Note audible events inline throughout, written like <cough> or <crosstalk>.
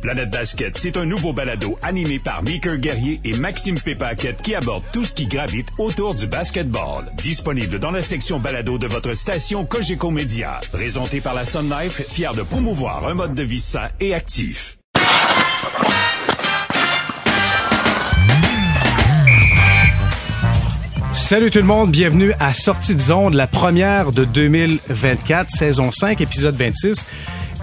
Planète Basket, c'est un nouveau balado animé par Mickey Guerrier et Maxime Pépaquette qui aborde tout ce qui gravite autour du basketball. Disponible dans la section balado de votre station Cogeco Média. Présenté par la Sun Life, fier de promouvoir un mode de vie sain et actif. Salut tout le monde, bienvenue à Sortie de zone, la première de 2024, saison 5, épisode 26.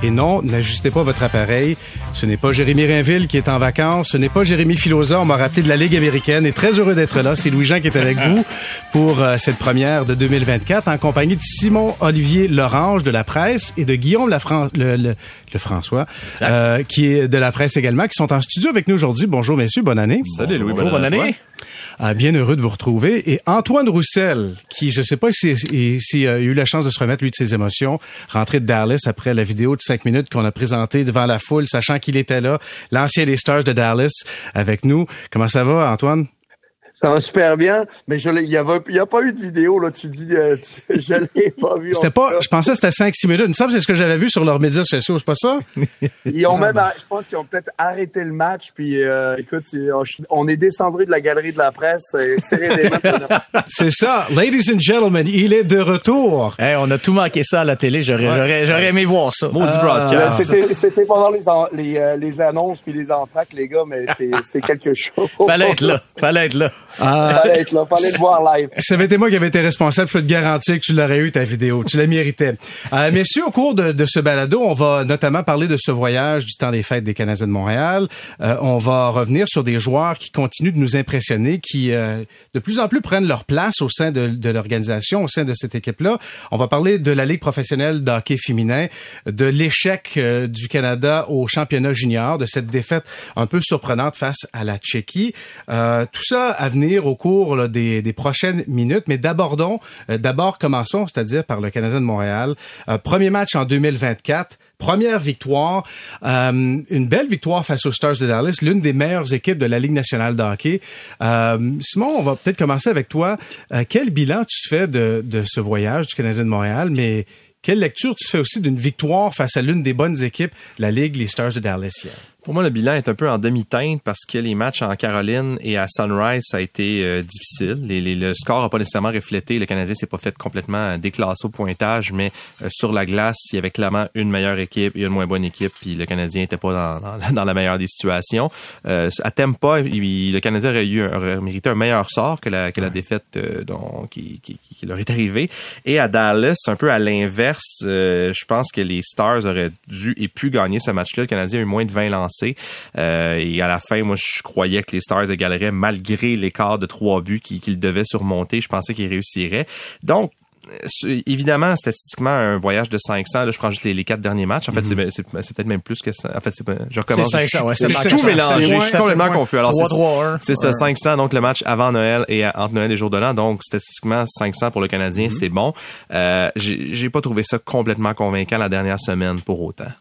Et non, n'ajustez pas votre appareil. Ce n'est pas Jérémy Rainville qui est en vacances. Ce n'est pas Jérémy Filosa. On m'a rappelé de la Ligue américaine. Et très heureux d'être là. C'est Louis-Jean qui est avec vous <laughs> pour euh, cette première de 2024 en compagnie de Simon-Olivier Lorange de la presse et de Guillaume Lafran le, le, le François, euh, qui est de la presse également, qui sont en studio avec nous aujourd'hui. Bonjour messieurs, bonne année. Salut Louis, Bonjour, bonne année. Ah, bien heureux de vous retrouver. Et Antoine Roussel, qui, je sais pas s'il si, si, a eu la chance de se remettre, lui, de ses émotions, rentré de Dallas après la vidéo de cinq minutes qu'on a présentée devant la foule, sachant qu'il était là, l'ancien des Stars de Dallas, avec nous. Comment ça va, Antoine? Ça va super bien, mais je il y avait il y a pas eu de vidéo là, tu dis euh, tu, <laughs> je l'ai pas vu. C'était pas je pensais que c'était 5 6 minutes. Il me semble que c'est ce que j'avais vu sur leurs médias sociaux, c'est pas ça? <laughs> Ils ont même je pense qu'ils ont peut-être arrêté le match puis euh, écoute, on est descendu de la galerie de la presse mains. <laughs> c'est ça. Ladies and gentlemen, il est de retour. Hey, on a tout manqué ça à la télé, j'aurais ouais. j'aurais aimé voir ça. Maudit broadcast. C'était c'était pendant les les, euh, les annonces puis les entraques les gars, mais c'était quelque chose. Fallait être là, fallait être là. Euh, fallait être là, fallait le voir live. Ça avait été moi qui avais été responsable, je peux te garantir que tu l'aurais eu ta vidéo. Tu la méritais. Euh, messieurs, au cours de, de, ce balado, on va notamment parler de ce voyage du temps des fêtes des Canadiens de Montréal. Euh, on va revenir sur des joueurs qui continuent de nous impressionner, qui euh, de plus en plus prennent leur place au sein de, de l'organisation, au sein de cette équipe-là. On va parler de la Ligue professionnelle de hockey féminin, de l'échec euh, du Canada au championnat junior, de cette défaite un peu surprenante face à la Tchéquie. tout ça à venir au cours des, prochaines minutes. Mais euh, d'abord commençons, c'est-à-dire par le Canadien de Montréal. Euh, premier match en 2024. Première victoire, euh, une belle victoire face aux Stars de Dallas, l'une des meilleures équipes de la Ligue nationale de hockey. Simon, on va peut-être commencer avec toi. Quel bilan tu fais de, de ce voyage du Canadien de Montréal, mais quelle lecture tu fais aussi d'une victoire face à l'une des bonnes équipes la Ligue, les Stars de Dallas hier? Pour moi, le bilan est un peu en demi-teinte parce que les matchs en Caroline et à Sunrise, ça a été euh, difficile. Les, les, le score n'a pas nécessairement reflété. Le Canadien s'est pas fait complètement déclasser au pointage, mais euh, sur la glace, il y avait clairement une meilleure équipe et une moins bonne équipe, puis le Canadien n'était pas dans, dans, dans, la meilleure des situations. Euh, à Tempa, il, le Canadien aurait, eu, aurait mérité un meilleur sort que la, que la défaite euh, dont, qui, qui, qui, leur est arrivée. Et à Dallas, un peu à l'inverse, euh, je pense que les Stars auraient dû et pu gagner ce match-là. Le Canadien a eu moins de 20 euh, et à la fin, moi, je croyais que les Stars égaleraient malgré l'écart de trois buts qu'ils devaient surmonter. Je pensais qu'ils réussiraient. Donc, évidemment, statistiquement, un voyage de 500, là, je prends juste les, les quatre derniers matchs. En fait, mm -hmm. c'est peut-être même plus que ça. En fait, c'est je recommence. C'est 500, ouais, c'est tout mélangé. Je suis complètement confus. Alors, c'est ça, 500, donc le match avant Noël et entre Noël et jour de l'an. Donc, statistiquement, 500 pour le Canadien, mm -hmm. c'est bon. Euh, J'ai pas trouvé ça complètement convaincant la dernière semaine pour autant.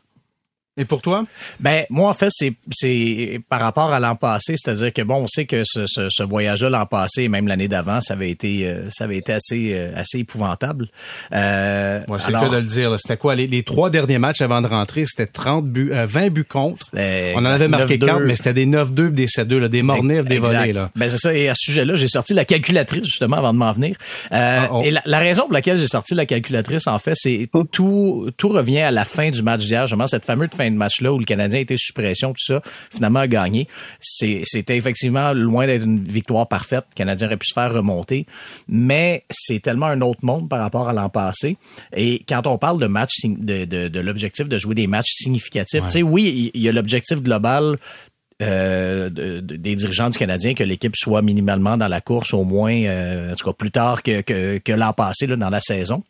Et pour toi? Ben moi en fait c'est c'est par rapport à l'an passé, c'est-à-dire que bon on sait que ce, ce, ce voyage-là l'an passé et même l'année d'avant ça avait été euh, ça avait été assez euh, assez épouvantable. Euh, ouais, c'est que de le dire. C'était quoi? Les, les, trois derniers matchs avant de rentrer C'était 30 buts, euh, 20 buts contre. On en avait marqué 4 mais c'était des 9-2 des 7-2 là, des mornifs, des volets là. Ben c'est ça. Et à ce sujet-là j'ai sorti la calculatrice justement avant de m'en venir. Euh, oh. Et la, la, raison pour laquelle j'ai sorti la calculatrice en fait c'est tout tout revient à la fin du match d'hier, justement cette fameuse fin de match-là où le Canadien était sous pression, tout ça, finalement a gagné. C'était effectivement loin d'être une victoire parfaite. Le Canadien aurait pu se faire remonter, mais c'est tellement un autre monde par rapport à l'an passé. Et quand on parle de match, de, de, de l'objectif de jouer des matchs significatifs, ouais. tu sais, oui, il y a l'objectif global euh, de, de, des dirigeants du Canadien que l'équipe soit minimalement dans la course au moins, euh, en tout cas plus tard que, que, que l'an passé là, dans la saison.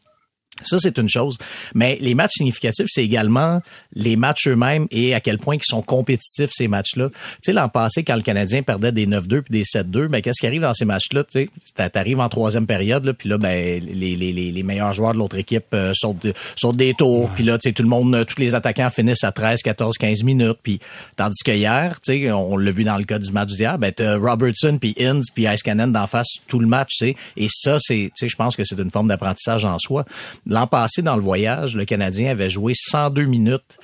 Ça, c'est une chose. Mais les matchs significatifs, c'est également les matchs eux-mêmes et à quel point ils sont compétitifs, ces matchs-là. Tu sais, l'an passé, quand le Canadien perdait des 9-2 puis des 7-2, ben, qu'est-ce qui arrive dans ces matchs-là? Tu sais, t'arrives en troisième période, là, puis là, ben, les, les, les, meilleurs joueurs de l'autre équipe euh, sautent, sautent des tours, puis là, tu sais, tout le monde, tous les attaquants finissent à 13, 14, 15 minutes, puis tandis que hier, tu sais, on l'a vu dans le cas du match d'hier, ben, Robertson, puis Inns, puis Ice-Cannon d'en face tout le match, tu sais, et ça, c'est, tu sais, je pense que c'est une forme d'apprentissage en soi. L'an passé, dans le voyage, le Canadien avait joué 102 minutes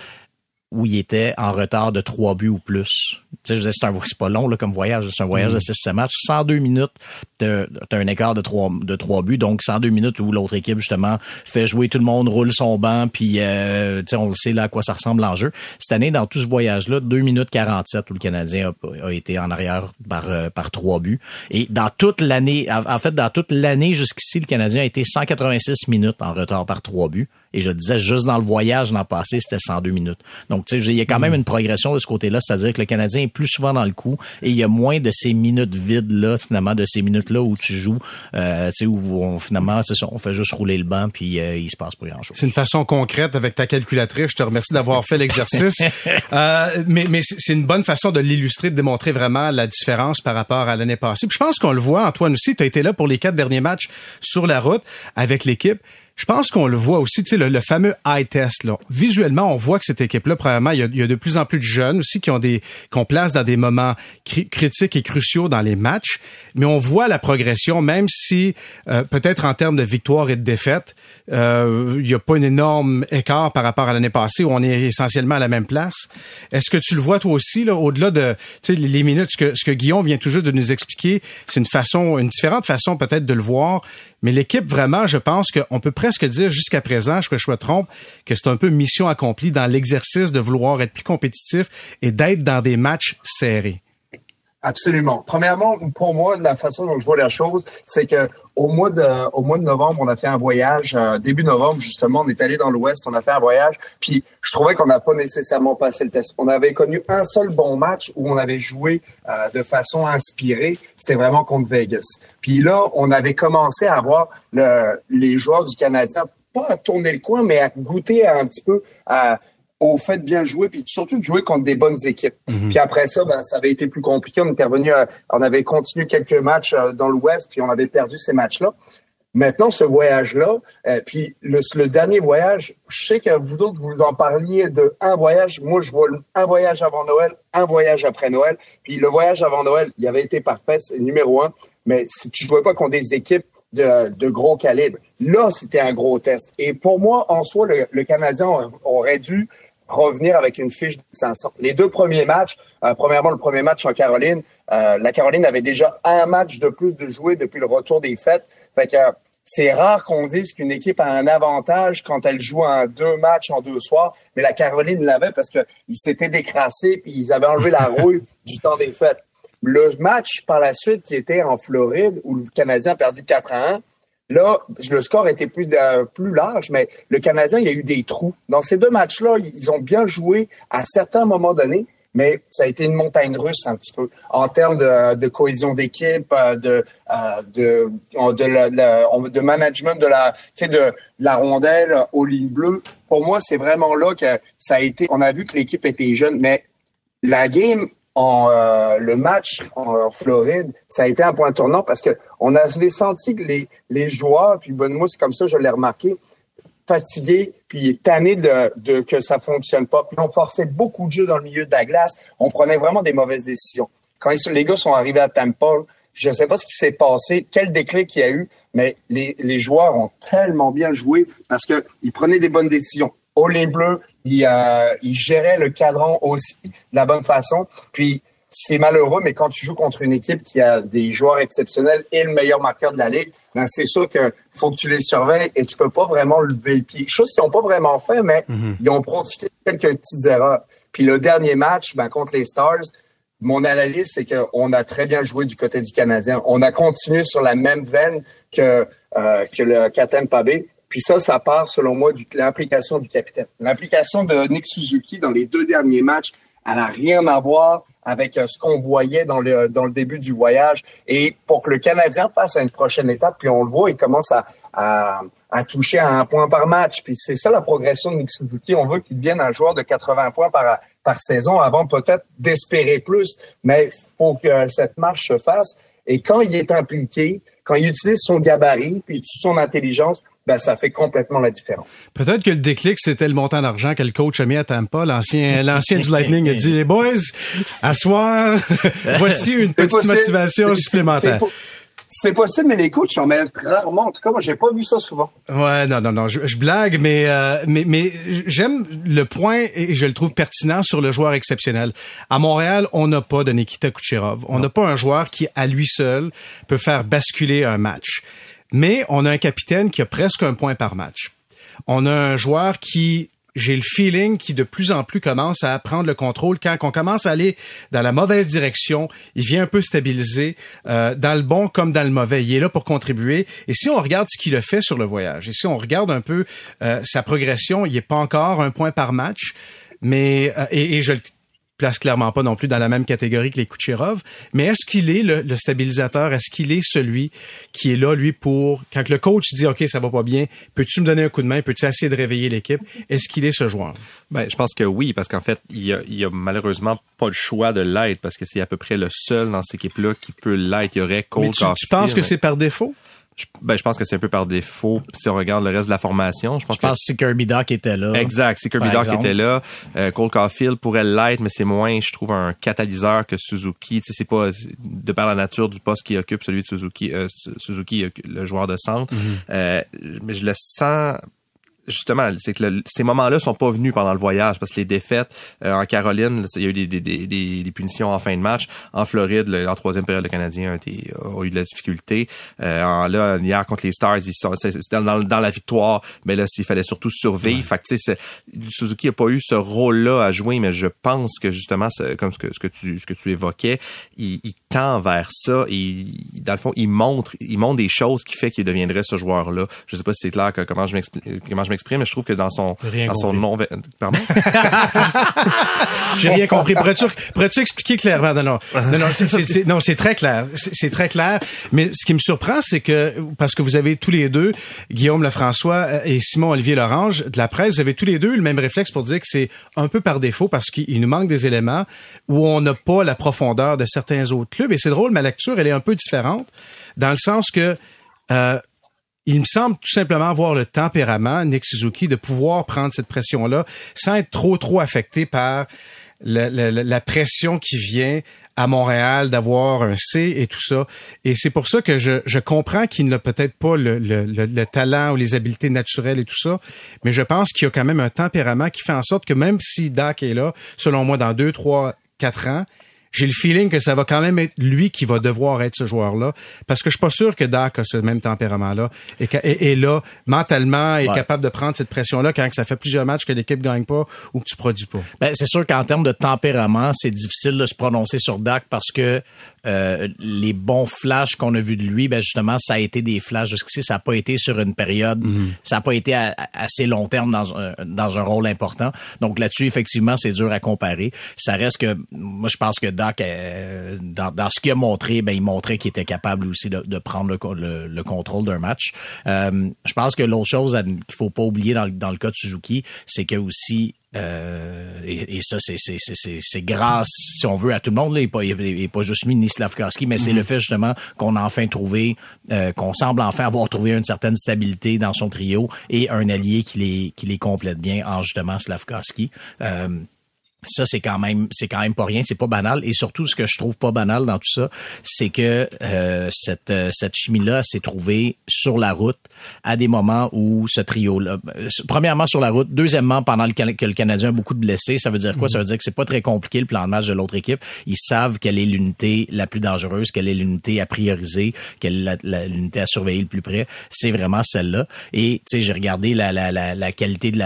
où il était en retard de trois buts ou plus. Tu sais, c'est un, c'est pas long, là, comme voyage. C'est un voyage de 6 mm. matchs. 102 minutes, t'as, un écart de trois, de trois buts. Donc, 102 minutes où l'autre équipe, justement, fait jouer tout le monde, roule son banc, puis, euh, tu sais, on sait là à quoi ça ressemble en jeu. Cette année, dans tout ce voyage-là, 2 minutes 47 où le Canadien a, a été en arrière par, euh, par trois buts. Et dans toute l'année, en fait, dans toute l'année jusqu'ici, le Canadien a été 186 minutes en retard par trois buts. Et je disais, juste dans le voyage l'an passé, c'était 102 minutes. Donc, tu sais, il y a quand même mm. une progression de ce côté-là, c'est-à-dire que le Canadien est plus souvent dans le coup et il y a moins de ces minutes vides-là, finalement, de ces minutes-là où tu joues, euh, tu sais, où on, finalement, c'est ça, on fait juste rouler le banc puis euh, il se passe pas grand-chose. C'est une façon concrète avec ta calculatrice. Je te remercie d'avoir fait l'exercice. <laughs> euh, mais mais c'est une bonne façon de l'illustrer, de démontrer vraiment la différence par rapport à l'année passée. Puis je pense qu'on le voit, Antoine aussi, tu as été là pour les quatre derniers matchs sur la route avec l'équipe je pense qu'on le voit aussi, tu sais, le, fameux eye test. Là. Visuellement, on voit que cette équipe-là, premièrement, il y, a, de plus en plus de jeunes aussi qui ont des qu'on place dans des moments critiques et cruciaux dans les matchs, mais on voit la progression, même si euh, peut-être en termes de victoire et de défaite, euh, il n'y a pas un énorme écart par rapport à l'année passée où on est essentiellement à la même place. Est-ce que tu le vois toi aussi, là, au-delà de les minutes, ce que, ce que Guillaume vient toujours de nous expliquer, c'est une façon, une différente façon peut-être de le voir, mais l'équipe vraiment, je pense qu'on peut presque dire jusqu'à présent, je, je me trompe, que c'est un peu mission accomplie dans l'exercice de vouloir être plus compétitif et d'être dans des matchs serrés. Absolument. Premièrement, pour moi, la façon dont je vois la chose, c'est que au mois de au mois de novembre, on a fait un voyage. Euh, début novembre, justement, on est allé dans l'Ouest, on a fait un voyage. Puis je trouvais qu'on n'a pas nécessairement passé le test. On avait connu un seul bon match où on avait joué euh, de façon inspirée. C'était vraiment contre Vegas. Puis là, on avait commencé à avoir le, les joueurs du Canadien pas à tourner le coin, mais à goûter un petit peu à au fait de bien jouer, puis surtout de jouer contre des bonnes équipes. Mhm. Puis après ça, ben, ça avait été plus compliqué. On était revenu, on avait continué quelques matchs euh, dans l'Ouest, puis on avait perdu ces matchs-là. Maintenant, ce voyage-là, euh, puis le, dernier voyage, je sais que vous autres, vous en parliez de un voyage. Moi, je vois un voyage avant Noël, un voyage après Noël. Puis le voyage avant Noël, il avait été parfait, c'est numéro un. Mais si tu jouais pas contre des équipes de, de gros calibre, là, c'était un gros test. Et pour moi, en soi, le, le Canadien aurait dû revenir avec une fiche de 500. Les deux premiers matchs, euh, premièrement le premier match en Caroline, euh, la Caroline avait déjà un match de plus de jouer depuis le retour des fêtes. Fait que c'est rare qu'on dise qu'une équipe a un avantage quand elle joue en deux matchs en deux soirs, mais la Caroline l'avait parce qu'ils s'étaient décrassés puis ils avaient enlevé la <laughs> rouille du temps des fêtes. Le match par la suite qui était en Floride où le Canadien a perdu 4 à 1, Là, le score était plus, euh, plus large, mais le Canadien, il y a eu des trous. Dans ces deux matchs-là, ils ont bien joué à certains moments donnés, mais ça a été une montagne russe un petit peu en termes de, cohésion d'équipe, euh, de euh, de de, management de la de la rondelle aux lignes bleues. Pour moi, c'est vraiment là que ça a été. On a vu que l'équipe était jeune, mais la game en euh, le match en, Floride, ça a été un point tournant parce que on avait senti que les, les joueurs, puis bonne c'est comme ça, je l'ai remarqué, fatigués, puis tannés de, que ça fonctionne pas. Puis on forçait beaucoup de jeux dans le milieu de la glace. On prenait vraiment des mauvaises décisions. Quand les gars sont arrivés à Tampa, je sais pas ce qui s'est passé, quel déclin il y a eu, mais les, les joueurs ont tellement bien joué parce qu'ils prenaient des bonnes décisions. In bleu, il, euh, il gérait le cadran aussi de la bonne façon. Puis c'est malheureux, mais quand tu joues contre une équipe qui a des joueurs exceptionnels et le meilleur marqueur de la ligue, ben c'est sûr que faut que tu les surveilles et tu peux pas vraiment lever le pied. Chose qu'ils n'ont pas vraiment fait, mais mhm. ils ont profité de quelques petites erreurs. Puis le dernier match, ben, contre les Stars, mon analyse, c'est qu'on a très bien joué du côté du Canadien. On a continué sur la même veine que, euh, que le Katem Pabé. Puis ça, ça part, selon moi, de l'implication du capitaine. L'implication de Nick Suzuki dans les deux derniers matchs, elle n'a rien à voir avec euh, ce qu'on voyait dans le, dans le début du voyage. Et pour que le Canadien passe à une prochaine étape, puis on le voit, il commence à, à, à toucher à un point par match. Puis c'est ça la progression de Nick Suzuki. On veut qu'il devienne un joueur de 80 points par, par saison avant peut-être d'espérer plus. Mais faut que cette marche se fasse. Et quand il est impliqué, quand il utilise son gabarit puis son intelligence, ben, ça fait complètement la différence. Peut-être que le déclic, c'était le montant d'argent que le coach a mis à Tampa. L'ancien, l'ancien du Lightning a dit, les boys, à soir, <laughs> voici une petite motivation supplémentaire. C'est possible, mais les coachs en mettent rarement. En tout cas, moi, j'ai pas vu ça souvent. Ouais, non, non, non, je, blague, mais euh, mais mais j'aime le point et je le trouve pertinent sur le joueur exceptionnel. À Montréal, on n'a pas de Nikita Kucherov. On n'a pas un joueur qui, à lui seul, peut faire basculer un match. Mais on a un capitaine qui a presque un point par match. On a un joueur qui j'ai le feeling qui de plus en plus commence à prendre le contrôle. Quand on commence à aller dans la mauvaise direction, il vient un peu stabiliser euh, dans le bon comme dans le mauvais. Il est là pour contribuer. Et si on regarde ce qu'il a fait sur le voyage, et si on regarde un peu euh, sa progression, il est pas encore un point par match, mais euh, et, et je place clairement pas non plus dans la même catégorie que les Kucherov. Mais est-ce qu'il est le, stabilisateur? Est-ce qu'il est celui qui est là, lui, pour, quand le coach dit, OK, ça va pas bien, peux-tu me donner un coup de main? Peux-tu essayer de réveiller l'équipe? Est-ce qu'il est ce joueur? Ben, je pense que oui, parce qu'en fait, il y, a, il y a malheureusement pas le choix de l'être parce que c'est à peu près le seul dans cette équipe-là qui peut l'être. Il y aurait Cole Mais tu penses que c'est par défaut? Je, ben, je pense que c'est un peu par défaut. Si on regarde le reste de la formation, je pense, je pense que, si Kirby Doc était là. Exact, si Kirby Doc était là, euh, Cole Caulfield pourrait l'être, mais c'est moins, je trouve, un catalyseur que Suzuki. Tu sais, c'est pas de par la nature du poste qu'il occupe, celui de Suzuki, euh, Suzuki, le joueur de centre. Mm-hmm. euh, mais je le sens justement, c'est que ces moments-là sont pas venus pendant le voyage parce que les défaites euh, en Caroline, il y a eu des, des, des, des, punitions en fin de match. En Floride, le, en troisième période, le Canadien a, été, a eu de la difficulté. Euh, en, là, hier contre les Stars, ils sont, c'était dans, dans, la victoire, mais là, s'il fallait surtout survivre. Fait que, Suzuki a pas eu ce rôle-là à jouer, mais je pense que justement, comme ce que, ce que tu ce que tu évoquais, il, il tend vers ça et dans le fond, il montre il montre des choses qui fait qu'il deviendrait ce joueur-là. Je sais pas si c'est clair que, comment je m'explique comment je m'exprime, mais je trouve que dans son, dans son nom, pardon? <laughs> <laughs> J'ai rien compris. Pourrais-tu, pourrais-tu expliquer clairement? Non, non, non, non c'est, non, c'est très clair. C'est, très clair. Mais ce qui me surprend, c'est que, parce que vous avez tous les deux, Guillaume Lefrançois euh, et Simon-Olivier Lorange, de la presse, vous avez tous les deux le même réflexe pour dire que c'est un peu par défaut parce qu'il nous manque des éléments où on n'a pas la profondeur de certains autres clubs. Et c'est drôle, ma lecture, elle est un peu différente dans le sens que, euh, il me semble tout simplement avoir le tempérament, Nick Suzuki, de pouvoir prendre cette pression-là sans être trop, trop affecté par la, pression qui vient à Montréal d'avoir un C et tout ça. Et c'est pour ça que je, je comprends qu'il n'a peut-être pas le, le, le, talent ou les habiletés naturelles et tout ça, mais je pense qu'il y a quand même un tempérament qui fait en sorte que même si Dak est là, selon moi, dans deux, trois, quatre ans, j'ai le feeling que ça va quand même être lui qui va devoir être ce joueur-là, parce que je suis pas sûr que Dak a ce même tempérament-là et, et, là mentalement est capable de prendre cette pression-là quand ça fait plusieurs matchs que l'équipe gagne pas ou que tu produis pas. Ben, c'est sûr qu'en termes de tempérament, c'est difficile de se prononcer sur Dak parce que euh, les bons flashs qu'on a vus de lui, ben justement, ça a été des flashs jusqu'ici. Ça n'a pas été sur une période, mhm. ça n'a pas été assez long terme dans un, dans un rôle important. Donc là-dessus, effectivement, c'est dur à comparer. Ça reste que, moi, je pense que Doc, euh, dans, dans, ce qu'il a montré, ben il montrait qu'il était capable aussi de, de prendre le, le, contrôle d'un match. Euh, je pense que l'autre chose qu'il faut pas oublier dans, dans le cas de Suzuki, c'est que aussi euh, et, et, ça, c'est grâce, si on veut, à tout le monde. Là, et, pas, et pas juste lui ni Slavkowski, mais c'est mm-hmm. le fait justement qu'on a enfin trouvé, euh, qu'on semble enfin avoir trouvé une certaine stabilité dans son trio et un allié qui les, qui les complète bien en justement Slavkowski. Euh, ça c'est quand même c'est quand même pas rien c'est pas banal. Et surtout ce que je trouve pas banal dans tout ça c'est que euh, cette euh, cette chimie là s'est trouvée sur la route à des moments où ce trio là euh, premièrement sur la route deuxièmement pendant le, que le Canadien a beaucoup de blessés ça veut dire quoi? Ça veut dire que c'est pas très compliqué le plan de match de l'autre équipe. Ils savent quelle est l'unité la plus dangereuse quelle est l'unité à prioriser quelle est l'unité à surveiller le plus près. C'est vraiment celle-là. Et tu sais j'ai regardé la, la, la, la, qualité de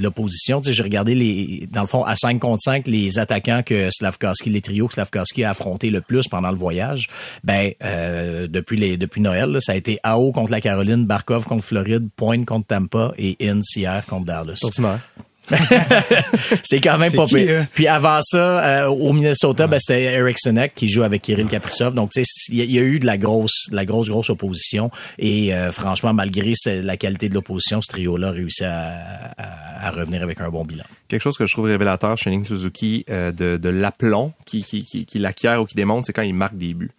l'opposition. Tu sais j'ai regardé les dans le fond à 5 contre les attaquants que Slavkowski, les trios que Slavkowski a affronté le plus pendant le voyage, ben euh, depuis Noël, ça a été AO contre la Caroline, Barkov contre Floride, Point contre Tampa et Ince hier contre Dallas. <laughs> c'est quand même pas pire. Hein? Puis avant ça, euh, au Minnesota, ben, c'était Eric Sinek qui joue avec Kirill Kaprizov. Donc, tu sais, il y, a eu de la grosse, la grosse, grosse opposition. Et euh, franchement, malgré la qualité de l'opposition, ce trio-là a réussi à, à, revenir avec un bon bilan. Quelque chose que je trouve révélateur chez Nick Suzuki, euh, de, de l'aplomb qui, qui, qui, qui l'acquiert ou qui démontre, c'est quand il marque des buts.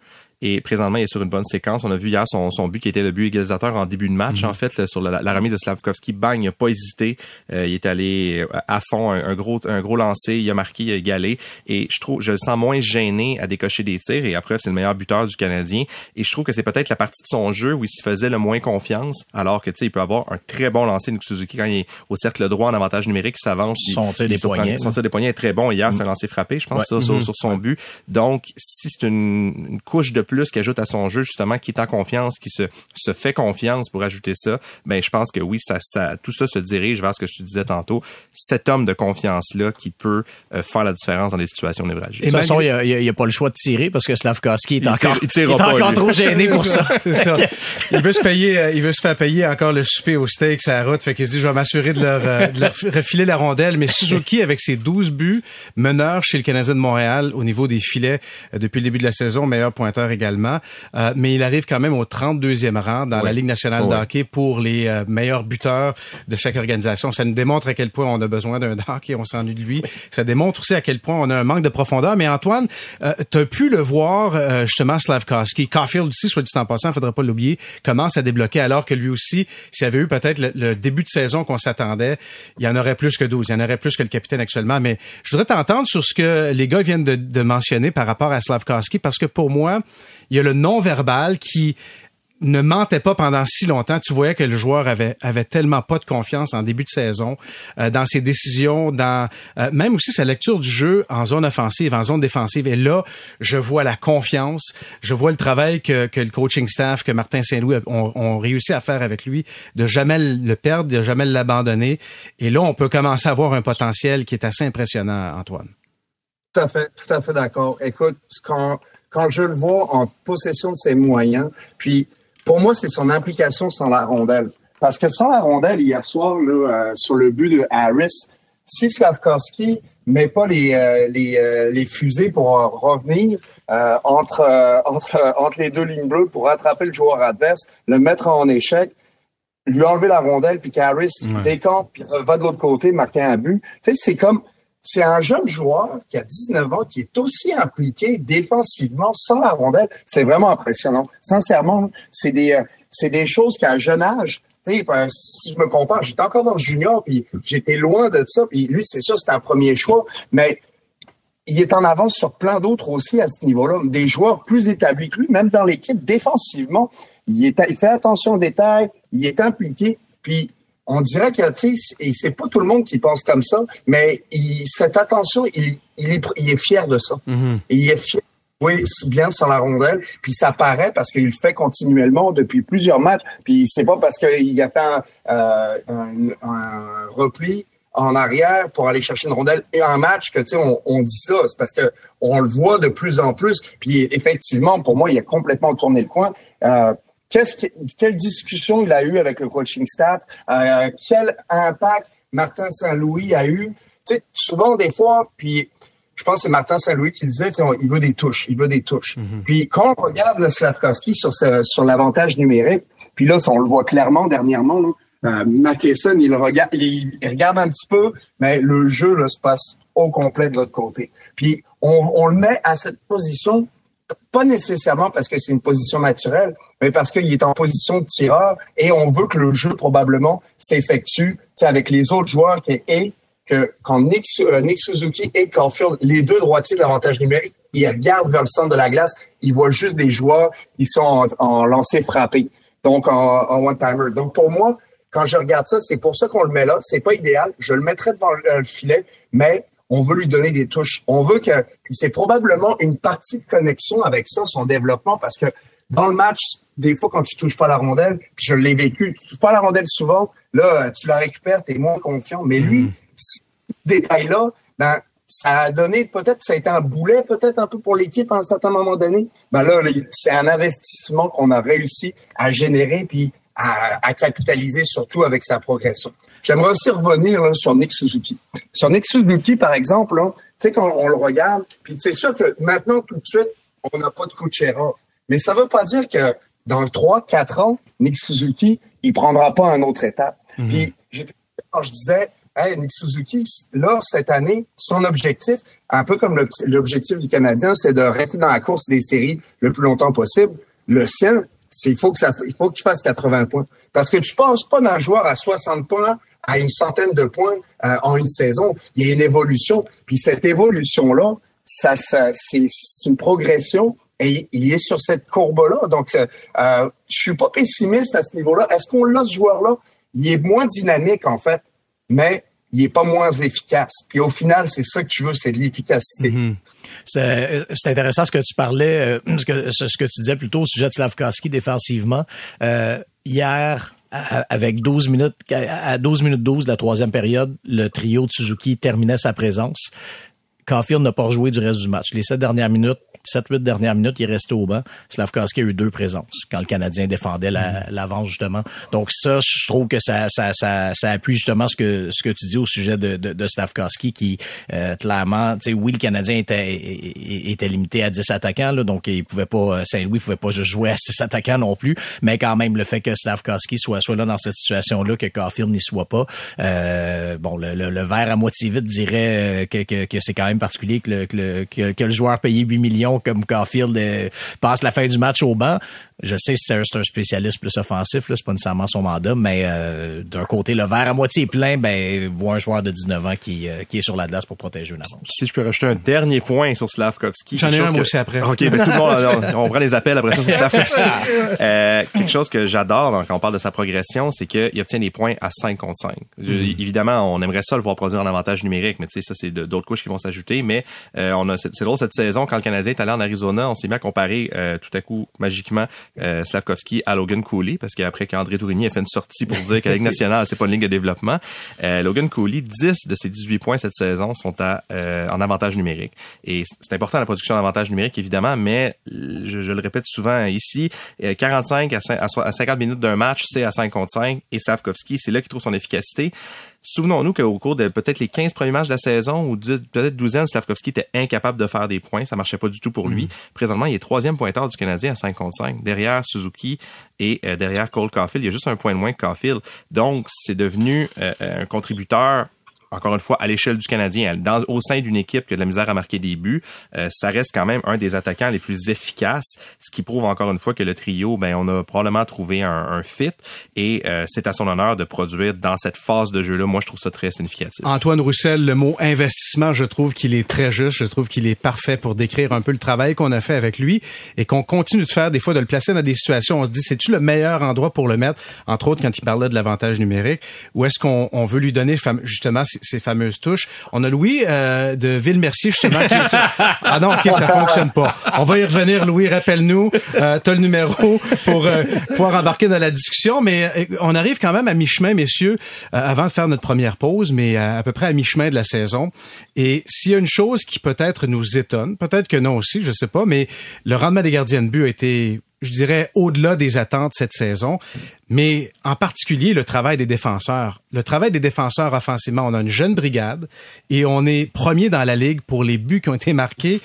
Et présentement, il est sur une bonne séquence. On a vu hier son, son but qui était le but égalisateur en début de match, mm-hmm. en fait, sur la, remise de Slavkovski. Bang, il n'a pas hésité. Euh, il est allé à fond, un, gros un gros lancé, il a marqué, il a égalé. Et je trouve, je le sens moins gêné à décocher des tirs. Et après, c'est le meilleur buteur du Canadien. Et je trouve que c'est peut-être la partie de son jeu où il se faisait le moins confiance, alors que, tu sais, il peut avoir un très bon lancer, Nick Suzuki, quand il est au cercle droit en avantage numérique, il s'avance. Son tir des poignets. Son tir des poignets est très bon. Hier, c'est un lancer frappé, je pense, ça, sur, mm-hmm. son but. Donc, si c'est une, couche de plus qui ajoute à son jeu, justement, qui est en confiance, qui se, se fait confiance pour ajouter ça, ben, je pense que oui, ça, ça, tout ça se dirige vers ce que je te disais tantôt. Cet homme de confiance-là qui peut euh, faire la différence dans des situations névralgiques. Et de toute façon, il n'y a, a, pas le choix de tirer parce que Slavkovski est encore, il, est encore trop gêné pour <laughs> ça. C'est ça. Il veut se payer, euh, il veut se faire payer encore le souper au steak sa route. Fait qu'il se dit, je vais m'assurer de leur, euh, de leur <laughs> refiler la rondelle. Mais Suzuki, avec ses 12 buts, meneur chez le Canadien de Montréal au niveau des filets depuis le début de la saison, meilleur pointeur également. mais il arrive quand même au 32e rang dans la Ligue nationale de hockey pour les meilleurs buteurs de chaque organisation. Ça nous démontre à quel point on a besoin d'un <laughs> hockey, on s'ennuie de lui. Ça démontre aussi à quel point on a un manque de profondeur. Mais Antoine, euh, tu as pu le voir, euh, justement, Slavkowski. Caulfield aussi, soit dit en passant, faudrait pas l'oublier, commence à débloquer alors que lui aussi, s'il y avait eu peut-être le, début de saison qu'on s'attendait, il y en aurait plus que 12. Il y en aurait plus que le capitaine actuellement. Mais je voudrais t'entendre sur ce que les gars viennent de, de mentionner par rapport à Slavkowski parce que pour moi, il y a le non-verbal qui ne mentait pas pendant si longtemps. Tu voyais que le joueur avait avait tellement pas de confiance en début de saison euh, dans ses décisions, dans euh, même aussi sa lecture du jeu en zone offensive, en zone défensive. Et là, je vois la confiance, je vois le travail que, que le coaching staff, que Martin Saint-Louis ont, ont, réussi à faire avec lui, de jamais le perdre, de jamais l'abandonner. Et là, on peut commencer à avoir un potentiel qui est assez impressionnant, Antoine. Tout à fait, tout à fait d'accord. Écoute, quand quand je le vois en possession de ses moyens, puis pour moi, c'est son implication sans la rondelle. Parce que sans la rondelle, hier soir, là, euh, sur le but de Harris, si Slavkovski met pas les, euh, les, euh, les, fusées pour revenir entre, entre, entre les deux lignes bleues pour attraper le joueur adverse, le mettre en échec, lui enlever la rondelle, puis qu'Harris décampe, puis va de l'autre côté, marquer un but. Tu sais, c'est comme c'est un jeune joueur qui a 19 ans, qui est aussi impliqué défensivement sans la rondelle. C'est vraiment impressionnant. Sincèrement, c'est des, euh, c'est des choses qu'à un jeune âge, ben, si je me compare, j'étais encore dans le junior, puis j'étais loin de ça. Puis lui, c'est sûr, c'est un premier choix, mais il est en avance sur plein d'autres aussi à ce niveau-là. Des joueurs plus établis que lui, même dans l'équipe, défensivement, il fait attention aux détails, il est impliqué. Puis on dirait que, tu sais, et c'est pas tout le monde qui pense comme ça, mais il, cette attention, il, il, est, il est fier de ça. Mm-hmm. Il est fier oui, bien sur la rondelle, puis ça paraît parce qu'il le fait continuellement depuis plusieurs matchs. Puis c'est pas parce qu'il a fait un, euh, un, repli en arrière pour aller chercher une rondelle et un match que tu sais on, on, dit ça, c'est parce que on le voit de plus en plus. Puis effectivement, pour moi, il a complètement tourné le coin. Euh, Qu'est-ce quelle discussion il a eu avec le coaching staff? Euh, quel impact Martin Saint-Louis a eu? Tu sais, souvent, des fois, puis je pense que c'est Martin Saint-Louis qui disait, il veut des touches, il veut des touches. Mm-hmm. Puis quand on regarde le Slavkovski sur, sur l'avantage numérique, puis là, on le voit clairement dernièrement, là, euh, Matheson, il regarde, il, regarde un petit peu, mais le jeu là, se passe au complet de l'autre côté. Puis on, on le met à cette position pas nécessairement parce que c'est une position naturelle, mais parce qu'il est en position de tireur et on veut que le jeu probablement s'effectue avec les autres joueurs et que quand Nick, euh, Nick Suzuki et Caulfield, les deux droitiers de l'avantage numérique, ils regardent vers le centre de la glace, ils voient juste des joueurs qui sont en, en lancer frappé, donc en, one-timer. Donc pour moi, quand je regarde ça, c'est pour ça qu'on le met là. C'est pas idéal. Je le mettrais devant le filet, mais on veut lui donner des touches. On veut que c'est probablement une partie de connexion avec ça, son développement, parce que dans le match, des fois, quand tu touches pas la rondelle, puis je l'ai vécu, tu touches pas la rondelle souvent, là, tu la récupères, tu es moins confiant. Mais lui, mm. ce détail-là, ben, ça a donné, peut-être, ça a été un boulet, peut-être un peu pour l'équipe à un certain moment donné. Ben là, c'est un investissement qu'on a réussi à générer, puis à, à capitaliser, surtout avec sa progression. J'aimerais aussi revenir sur Nick Suzuki. Sur Nick Suzuki, par exemple, tu sais, quand on le regarde, puis c'est sûr que maintenant, tout de suite, on n'a pas de Kucherov. Mais ça ne veut pas dire que dans trois, quatre ans, Nick Suzuki, il prendra pas une autre étape. Mhm. Puis, quand je disais, hey, Nick Suzuki, là, cette année, son objectif, un peu comme l'objectif du Canadien, c'est de rester dans la course des séries le plus longtemps possible. Le sien, il faut que ça, il faut qu'il fasse 80 points. Parce que tu penses pas d'un joueur à 60 points à une centaine de points euh, en une saison. Il y a une évolution. Puis cette évolution-là, ça, ça c'est une progression et il est sur cette courbe-là. Donc, euh, euh, je suis pas pessimiste à ce niveau-là. Est-ce qu'on l'a, ce joueur-là? Il est moins dynamique, en fait, mais il est pas moins efficace. Puis au final, c'est ça que tu veux, c'est de l'efficacité. Mm-hmm. C'est intéressant ce que tu parlais, euh, ce, que, tu disais plutôt au sujet de Slavkowski défensivement. Euh, hier, avec 12 minutes, à 12 minutes 12 de la troisième période, le trio de Suzuki terminait sa présence. Caulfield n'a pas joué du reste du match. Les sept dernières minutes, 7-8 dernières minutes, il est resté au banc. Slavkowski a eu deux présences quand le Canadien défendait mm. l'avance, justement. Donc ça, je trouve que ça, ça, ça, ça, appuie justement ce que, ce que tu dis au sujet de, de, de Slavkowski qui, euh, clairement, tu sais, oui, le Canadien était, était limité à 10 attaquants, là, donc il pouvait pas, Saint-Louis pouvait pas juste jouer à 6 attaquants non plus, mais quand même, le fait que Slavkowski soit, soit là dans cette situation-là, que Caulfield n'y soit pas, euh, bon, le, le, verre à moitié vide dirait euh, que, que, que c'est quand même particulier que le, que le, que le joueur payé 8 millions comme Caulfield euh, passe la fin du match au banc. Je sais que c'est un spécialiste plus offensif, là, c'est pas nécessairement son mandat, mais euh, d'un côté, le verre à moitié plein, ben voit un joueur de 19 ans qui, euh, qui est sur la glace pour protéger une avance. Si je peux rajouter un dernier point sur Slavkovski. J'en ai un aussi après. OK, ben tout le monde, <laughs> on, prend les appels après ça sur Slavkovski. <laughs> euh, quelque chose que j'adore quand on parle de sa progression, c'est qu'il obtient des points à 5 contre 5. Mm. Évidemment, on aimerait ça le voir produire en avantage numérique, mais tu sais, ça c'est d'autres couches qui vont s'ajouter, mais euh, on a c'est drôle cette saison quand le Canadien est allé en Arizona, on s'est bien comparé tout à coup magiquement euh, Slavkovski à Logan Cooley, parce qu'après qu'André Tourigny a fait une sortie pour dire que la Ligue nationale, c'est pas une ligue de développement, euh, Logan Cooley, 10 de ses 18 points cette saison sont à, euh, en avantage numérique. Et c'est important la production d'avantage numérique, évidemment, mais je, le répète souvent ici, 45 à, à 50 minutes d'un match, c'est à 5 contre 5, et Slavkovski, c'est là qu'il trouve son efficacité. Souvenons-nous qu'au cours de peut-être les 15 premiers matchs de la saison ou peut-être 12 ans, Slavkovski était incapable de faire des points. Ça marchait pas du tout pour lui. Mm. Présentement, il est troisième pointeur du Canadien à 5 contre 5. Derrière Suzuki et euh, derrière Cole Caulfield, il y a juste un point de moins que Caulfield. Donc, c'est devenu euh, un contributeur encore une fois, à l'échelle du Canadien, au sein d'une équipe qui a de la misère à marquer des buts, euh, ça reste quand même un des attaquants les plus efficaces, ce qui prouve encore une fois que le trio, ben, on a probablement trouvé un, fit et euh, c'est à son honneur de produire dans cette phase de jeu-là. Moi, je trouve ça très significatif. Antoine Roussel, le mot investissement, je trouve qu'il est très juste. Je trouve qu'il est parfait pour décrire un peu le travail qu'on a fait avec lui et qu'on continue de faire des fois, de le placer dans des situations. On se dit, c'est-tu le meilleur endroit pour le mettre? Entre autres, quand il parlait de l'avantage numérique, ou est-ce qu'on on veut lui donner justement ces fameuses touches. On a Louis euh, de Ville-Mercier, justement. Qui ah non, OK, ça fonctionne pas. On va y revenir, Louis. Rappelle-nous, euh, tu as le numéro pour euh, pouvoir embarquer dans la discussion. Mais euh, on arrive quand même à mi-chemin, messieurs, avant de faire notre première pause, mais à, peu près à mi-chemin de la saison. Et s'il y a une chose qui peut-être nous étonne, peut-être que non aussi, je sais pas, mais le rendement des gardiens de but a été je dirais, au-delà des attentes cette saison, mais en particulier le travail des défenseurs. Le travail des défenseurs offensivement, on a une jeune brigade et on est premier dans la ligue pour les buts qui ont été marqués.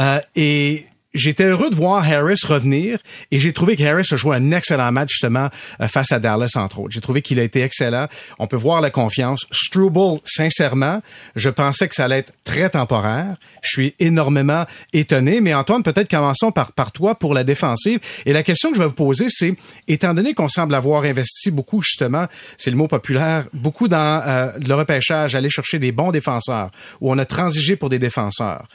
Euh, et j'étais heureux de voir Harris revenir et j'ai trouvé que Harris a joué un excellent match justement euh, face à Dallas entre autres. J'ai trouvé qu'il a été excellent. On peut voir la confiance. Struble, sincèrement, je pensais que ça allait être très temporaire. Je suis énormément étonné. Mais Antoine, peut-être commençons par, toi pour la défensive. Et la question que je vais vous poser, c'est, étant donné qu'on semble avoir investi beaucoup justement, c'est le mot populaire, beaucoup dans euh, le repêchage, aller chercher des bons défenseurs, où on a transigé pour des défenseurs.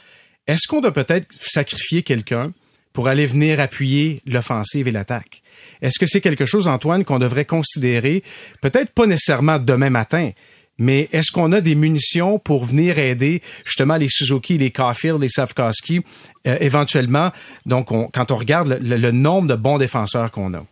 Est-ce qu'on doit peut-être sacrifier quelqu'un pour aller venir appuyer l'offensive et l'attaque? Est-ce que c'est quelque chose, Antoine, qu'on devrait considérer, peut-être pas nécessairement demain matin, mais est-ce qu'on a des munitions pour venir aider justement les Suzuki, les Caulfield, les Savkoski euh, éventuellement? Donc, quand on regarde le, nombre de bons défenseurs qu'on a.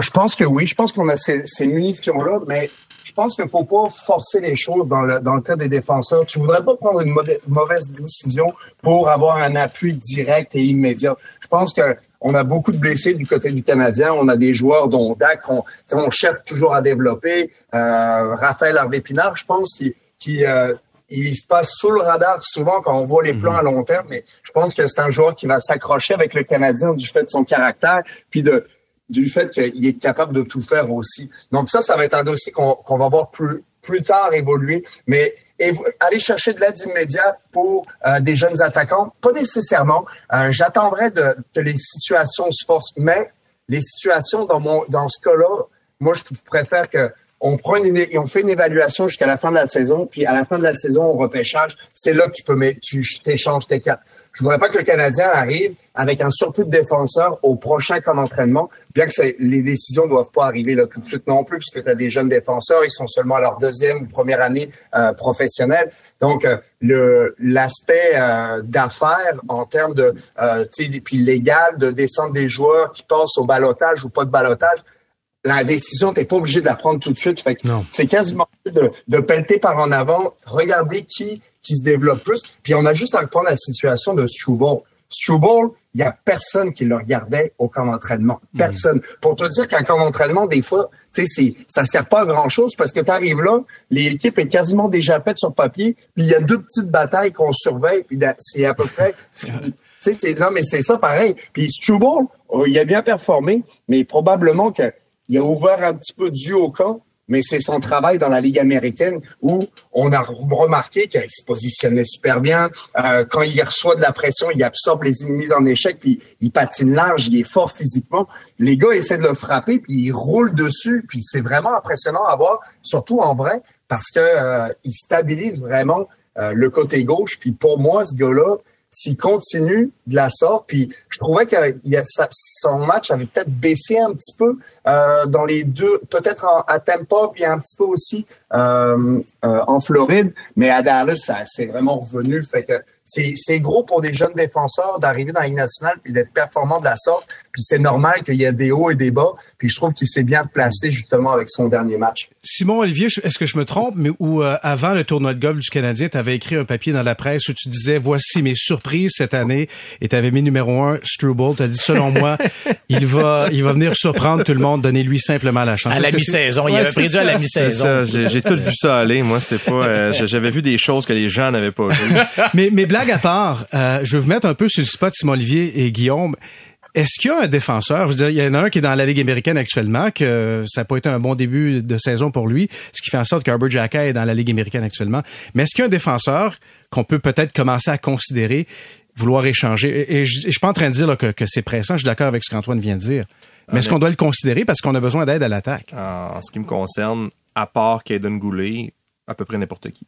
Je pense que oui. Je pense qu'on a ces munitions-là, mais je pense qu'il ne faut pas forcer les choses dans le, dans le cas des défenseurs. Tu voudrais pas prendre une mauvaise décision pour avoir un appui direct et immédiat. Je pense que on a beaucoup de blessés du côté du Canadien. On a des joueurs dont Dak, on, on cherche toujours à développer. Euh, Raphaël Harvey-Pinard, je pense qu'il euh, il se passe sous le radar souvent quand on voit les plans mhm. à long terme, mais je pense que c'est un joueur qui va s'accrocher avec le Canadien du fait de son caractère, puis de du fait qu'il est capable de tout faire aussi. Donc ça, ça va être un dossier qu'on va voir plus plus tard évoluer. Mais aller chercher de l'aide immédiate pour euh, des jeunes attaquants, pas nécessairement. Euh, J'attendrai de, que les situations se forcent, mais les situations dans mon dans ce cas-là, moi je préfère que on une, on fait une évaluation jusqu'à la fin de la saison, puis à la fin de la saison, au repêchage, c'est là que tu peux mettre, tu t'échanges tes quatre. Je voudrais pas que le Canadien arrive avec un surplus de défenseurs au prochain camp d'entraînement, bien que les décisions ne doivent pas arriver là tout de suite non plus, puisque tu as des jeunes défenseurs, ils sont seulement à leur deuxième ou première année euh, professionnelle. Donc, euh, le l'aspect euh, d'affaires en termes de, euh, puis légal, de descendre des joueurs qui passent au balotage ou pas de balotage, la décision, t'es pas obligé de la prendre tout de suite. c'est quasiment de, de pelleter par en avant, regarder qui qui se développe plus. Puis on a juste à reprendre la situation de Struble. Struble, il y a personne qui le regardait au camp d'entraînement. Hmm. Personne. Pour te dire qu'un camp d'entraînement, des fois, tu sais, ça sert pas à grand chose parce que tu arrives là, l'équipe est quasiment déjà faite sur papier, puis il y a deux petites batailles qu'on surveille, puis c'est à peu <laughs> près. tu sais, non, mais c'est ça pareil. Puis Struble, oh, il a bien performé, mais probablement qu'il a ouvert un petit peu du au camp mais c'est son travail dans la Ligue américaine où on a remarqué qu'il se positionnait super bien. Euh, quand il reçoit de la pression, il absorbe les ennemis en échec, puis il patine large, il est fort physiquement. Les gars essaient de le frapper, puis il roule dessus, puis c'est vraiment impressionnant à voir, surtout en vrai, parce que euh, il stabilise vraiment euh, le côté gauche. Puis pour moi, ce gars-là, s'il continue de la sorte, puis je trouvais que son match avait peut-être baissé un petit peu euh, dans les deux, peut-être à Tampa, puis un petit peu aussi euh, euh, en Floride, mais à Dallas, c'est vraiment revenu. Fait que c'est gros pour des jeunes défenseurs d'arriver dans la Ligue nationale puis d'être performant de la sorte. Puis c'est normal qu'il y ait des hauts et des bas. Puis je trouve qu'il s'est bien placé justement avec son dernier match. Simon Olivier, est-ce que je me trompe, mais où euh, avant le tournoi de golf du Canadien, tu avais écrit un papier dans la presse où tu disais voici mes surprises cette année et tu avais mis numéro un Struble. Tu as dit selon moi, <laughs> il va il va venir surprendre tout le monde, donnez-lui simplement la chance. À la mi-saison, il avait prévu à la mi-saison. J'ai tout vu ça aller. Moi, c'est pas. Euh, j'avais vu des choses que les gens n'avaient pas vues. <laughs> mais mais blague à part, euh, je vais vous mettre un peu sur le spot, Simon Olivier et Guillaume. Est-ce qu'il y a un défenseur? Je veux dire, il y en a un qui est dans la Ligue américaine actuellement, que ça n'a pas été un bon début de saison pour lui, ce qui fait en sorte qu'Arbor Jacka est dans la Ligue américaine actuellement. Mais est-ce qu'il y a un défenseur qu'on peut peut-être commencer à considérer vouloir échanger? Et, je, ne suis pas en train de dire que, c'est pressant, je suis d'accord avec ce qu'Antoine vient de dire. Mais est-ce qu'on doit le considérer parce qu'on a besoin d'aide à l'attaque? En ce qui me concerne, à part Kaden Goulet, à peu près n'importe qui.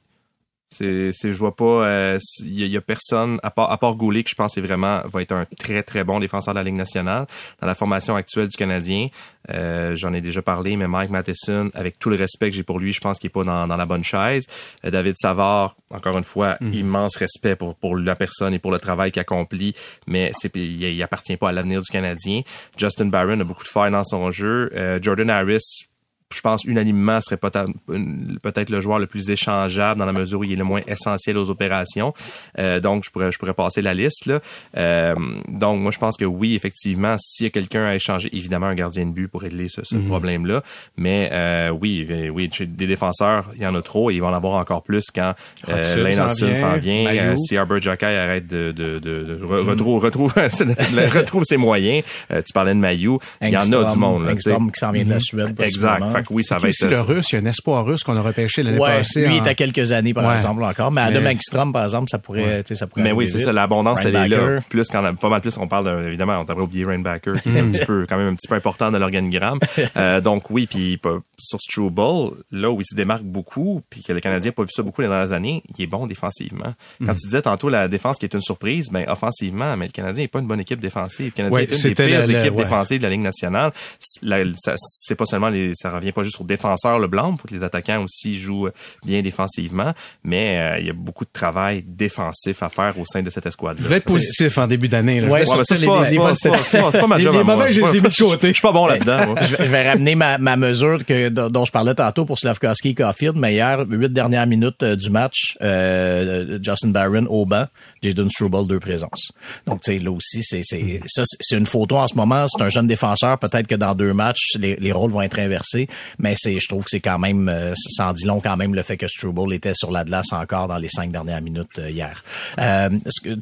C'est, c'est, je vois pas, il euh, y, a personne à part, à part Goulet que je pense est vraiment va être un très très bon défenseur de la Ligue nationale dans la formation actuelle du Canadien. Euh, j'en ai déjà parlé, mais Mike Matheson, avec tout le respect que j'ai pour lui, je pense qu'il est pas dans, dans la bonne chaise. Euh, David Savard, encore une fois, mhm. immense respect pour pour la personne et pour le travail qu'il accomplit, mais c'est il, il, appartient pas à l'avenir du Canadien. Justin Barron a beaucoup de failles dans son jeu. Jordan Harris je pense unanimement serait peut-être le joueur le plus échangeable dans la mesure où il est le moins essentiel aux opérations. Euh, donc je pourrais je pourrais passer la liste là. Euh, donc moi je pense que oui effectivement s'il y a quelqu'un à échanger évidemment un gardien de but pour régler ce, ce mhm. problème là, mais euh, oui oui des défenseurs il y en a trop et il va en avoir encore plus quand euh, Lane s'en vient, euh, si Arbor Jockey arrête de, de, de, de mhm. retrouve retrouve <laughs> retrouve ses moyens. tu parlais de Mayu, il y en a du monde là. qui s'en vient de la. Suède. Exact oui, ça va être. le russe, il y a un espoir russe qu'on a repêché l'année ouais, passée. Lui, il est à quelques années, par exemple, encore. Mais Adam Engstrom, par exemple, ça pourrait, ça pourrait Mais oui, c'est ça, l'abondance, elle est là. Plus quand, pas mal plus, on parle évidemment, on devrait oublier Rainbacker, qui est un petit peu, quand même un petit peu important dans l'organigramme. <laughs> euh, donc oui, puis sur Struble, là où il se démarque beaucoup, puis que le Canadien n'a pas vu ça beaucoup les dernières années, il est bon défensivement. Quand mm. tu disais tantôt la défense qui est une surprise, ben offensivement, mais le Canadien n'est pas une bonne équipe défensive. Le Canadien est une des pires équipes défensives de la Ligue nationale. C'est pas seulement les, ça revient pas juste aux défenseurs le blanc, il faut que les attaquants aussi jouent bien défensivement, mais euh, il y a beaucoup de travail défensif à faire au sein de cette escouade. Je vais être positif en début d'année. Ouais, c'est pas, pas, ma job. Les mauvais, je les ai mis de côté. Je suis pas bon là-dedans. Je vais ramener ma, ma mesure que dont je parlais tantôt pour Slavkowski et Caulfield, mais hier, huit dernières minutes euh, du match, euh, Justin Barron au banc. Jaden Struble deux présences. Donc, tu sais, là aussi, c'est ça, c'est une photo en ce moment. C'est un jeune défenseur. Peut-être que dans deux matchs, les, les rôles vont être inversés, mais c'est, je trouve que c'est quand même, euh, ça en dit long quand même le fait que Struble était sur la encore dans les cinq dernières minutes euh, hier. Euh,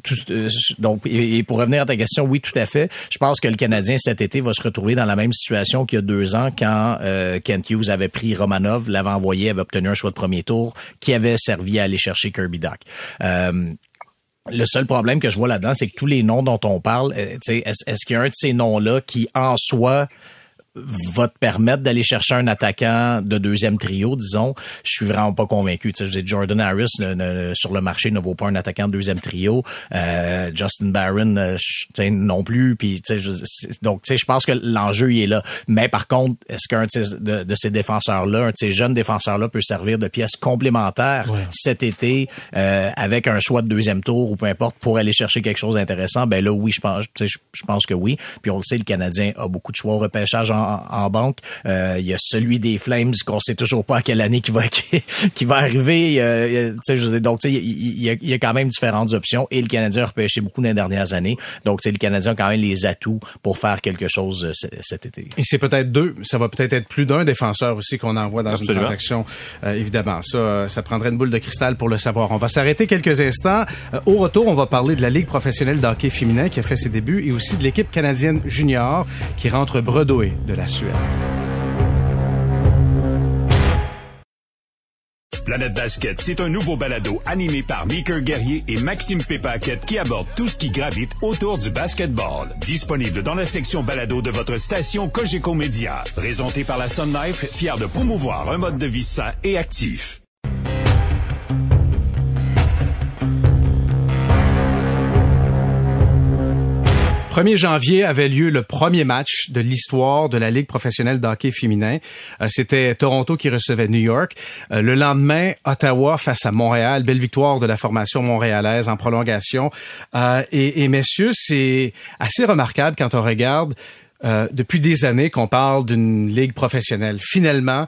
tout, euh, donc, et, pour revenir à ta question, oui, tout à fait. Je pense que le Canadien cet été va se retrouver dans la même situation qu'il y a deux ans quand Kent Hughes avait pris Romanov, l'avait envoyé, avait obtenu un choix de premier tour qui avait servi à aller chercher Kirby Doc. Le seul problème que je vois là-dedans, c'est que tous les noms dont on parle, est-ce, est-ce qu'il y a un de ces noms-là qui, en soi, va te permettre d'aller chercher un attaquant de deuxième trio, disons, je suis vraiment pas convaincu. Tu sais, je dis Jordan Harris sur le marché ne vaut pas un attaquant de deuxième trio. Euh, Justin Barron euh, non plus. Puis tu sais, donc tu sais, je pense que l'enjeu il est là. Mais par contre, est-ce qu'un de, de, ces défenseurs-là, un de ces jeunes défenseurs-là, peut servir de pièce complémentaire cet été euh, avec un choix de deuxième tour ou peu importe pour aller chercher quelque chose d'intéressant? Ben là, oui, je pense, je pense que oui. Puis on le sait, le Canadien a beaucoup de choix au repêchage en en, banque. Euh, il y a celui des Flames qu'on sait toujours pas à quelle année qui va <laughs> qui, va arriver. Euh, je donc il y, a, y a quand même différentes options et le Canadien a repêché beaucoup dans les dernières années. Donc le Canadien a quand même les atouts pour faire quelque chose euh, cet été. Et c'est peut-être deux, ça va peut-être être plus d'un défenseur aussi qu'on envoie dans une transaction. évidemment, ça, ça prendrait une boule de cristal pour le savoir. On va s'arrêter quelques instants. au retour, on va parler de la Ligue professionnelle d'hockey féminin qui a fait ses débuts et aussi de l'équipe canadienne junior qui rentre bredouée de Planète Basket, c'est un nouveau balado animé par Meeker Guerrier et Maxime Pépaquette qui aborde tout ce qui gravite autour du basketball. Disponible dans la section balado de votre station Cogeco Média. Présenté par la Sun Life, fier de promouvoir un mode de vie sain et actif. 1er janvier avait lieu le premier match de l'histoire de la Ligue professionnelle d'hockey féminin. Euh, c'était Toronto qui recevait New York. Euh, le lendemain, Ottawa face à Montréal. Belle victoire de la formation montréalaise en prolongation. Euh, et, et messieurs, c'est assez remarquable quand on regarde depuis des années qu'on parle d'une ligue professionnelle. Finalement,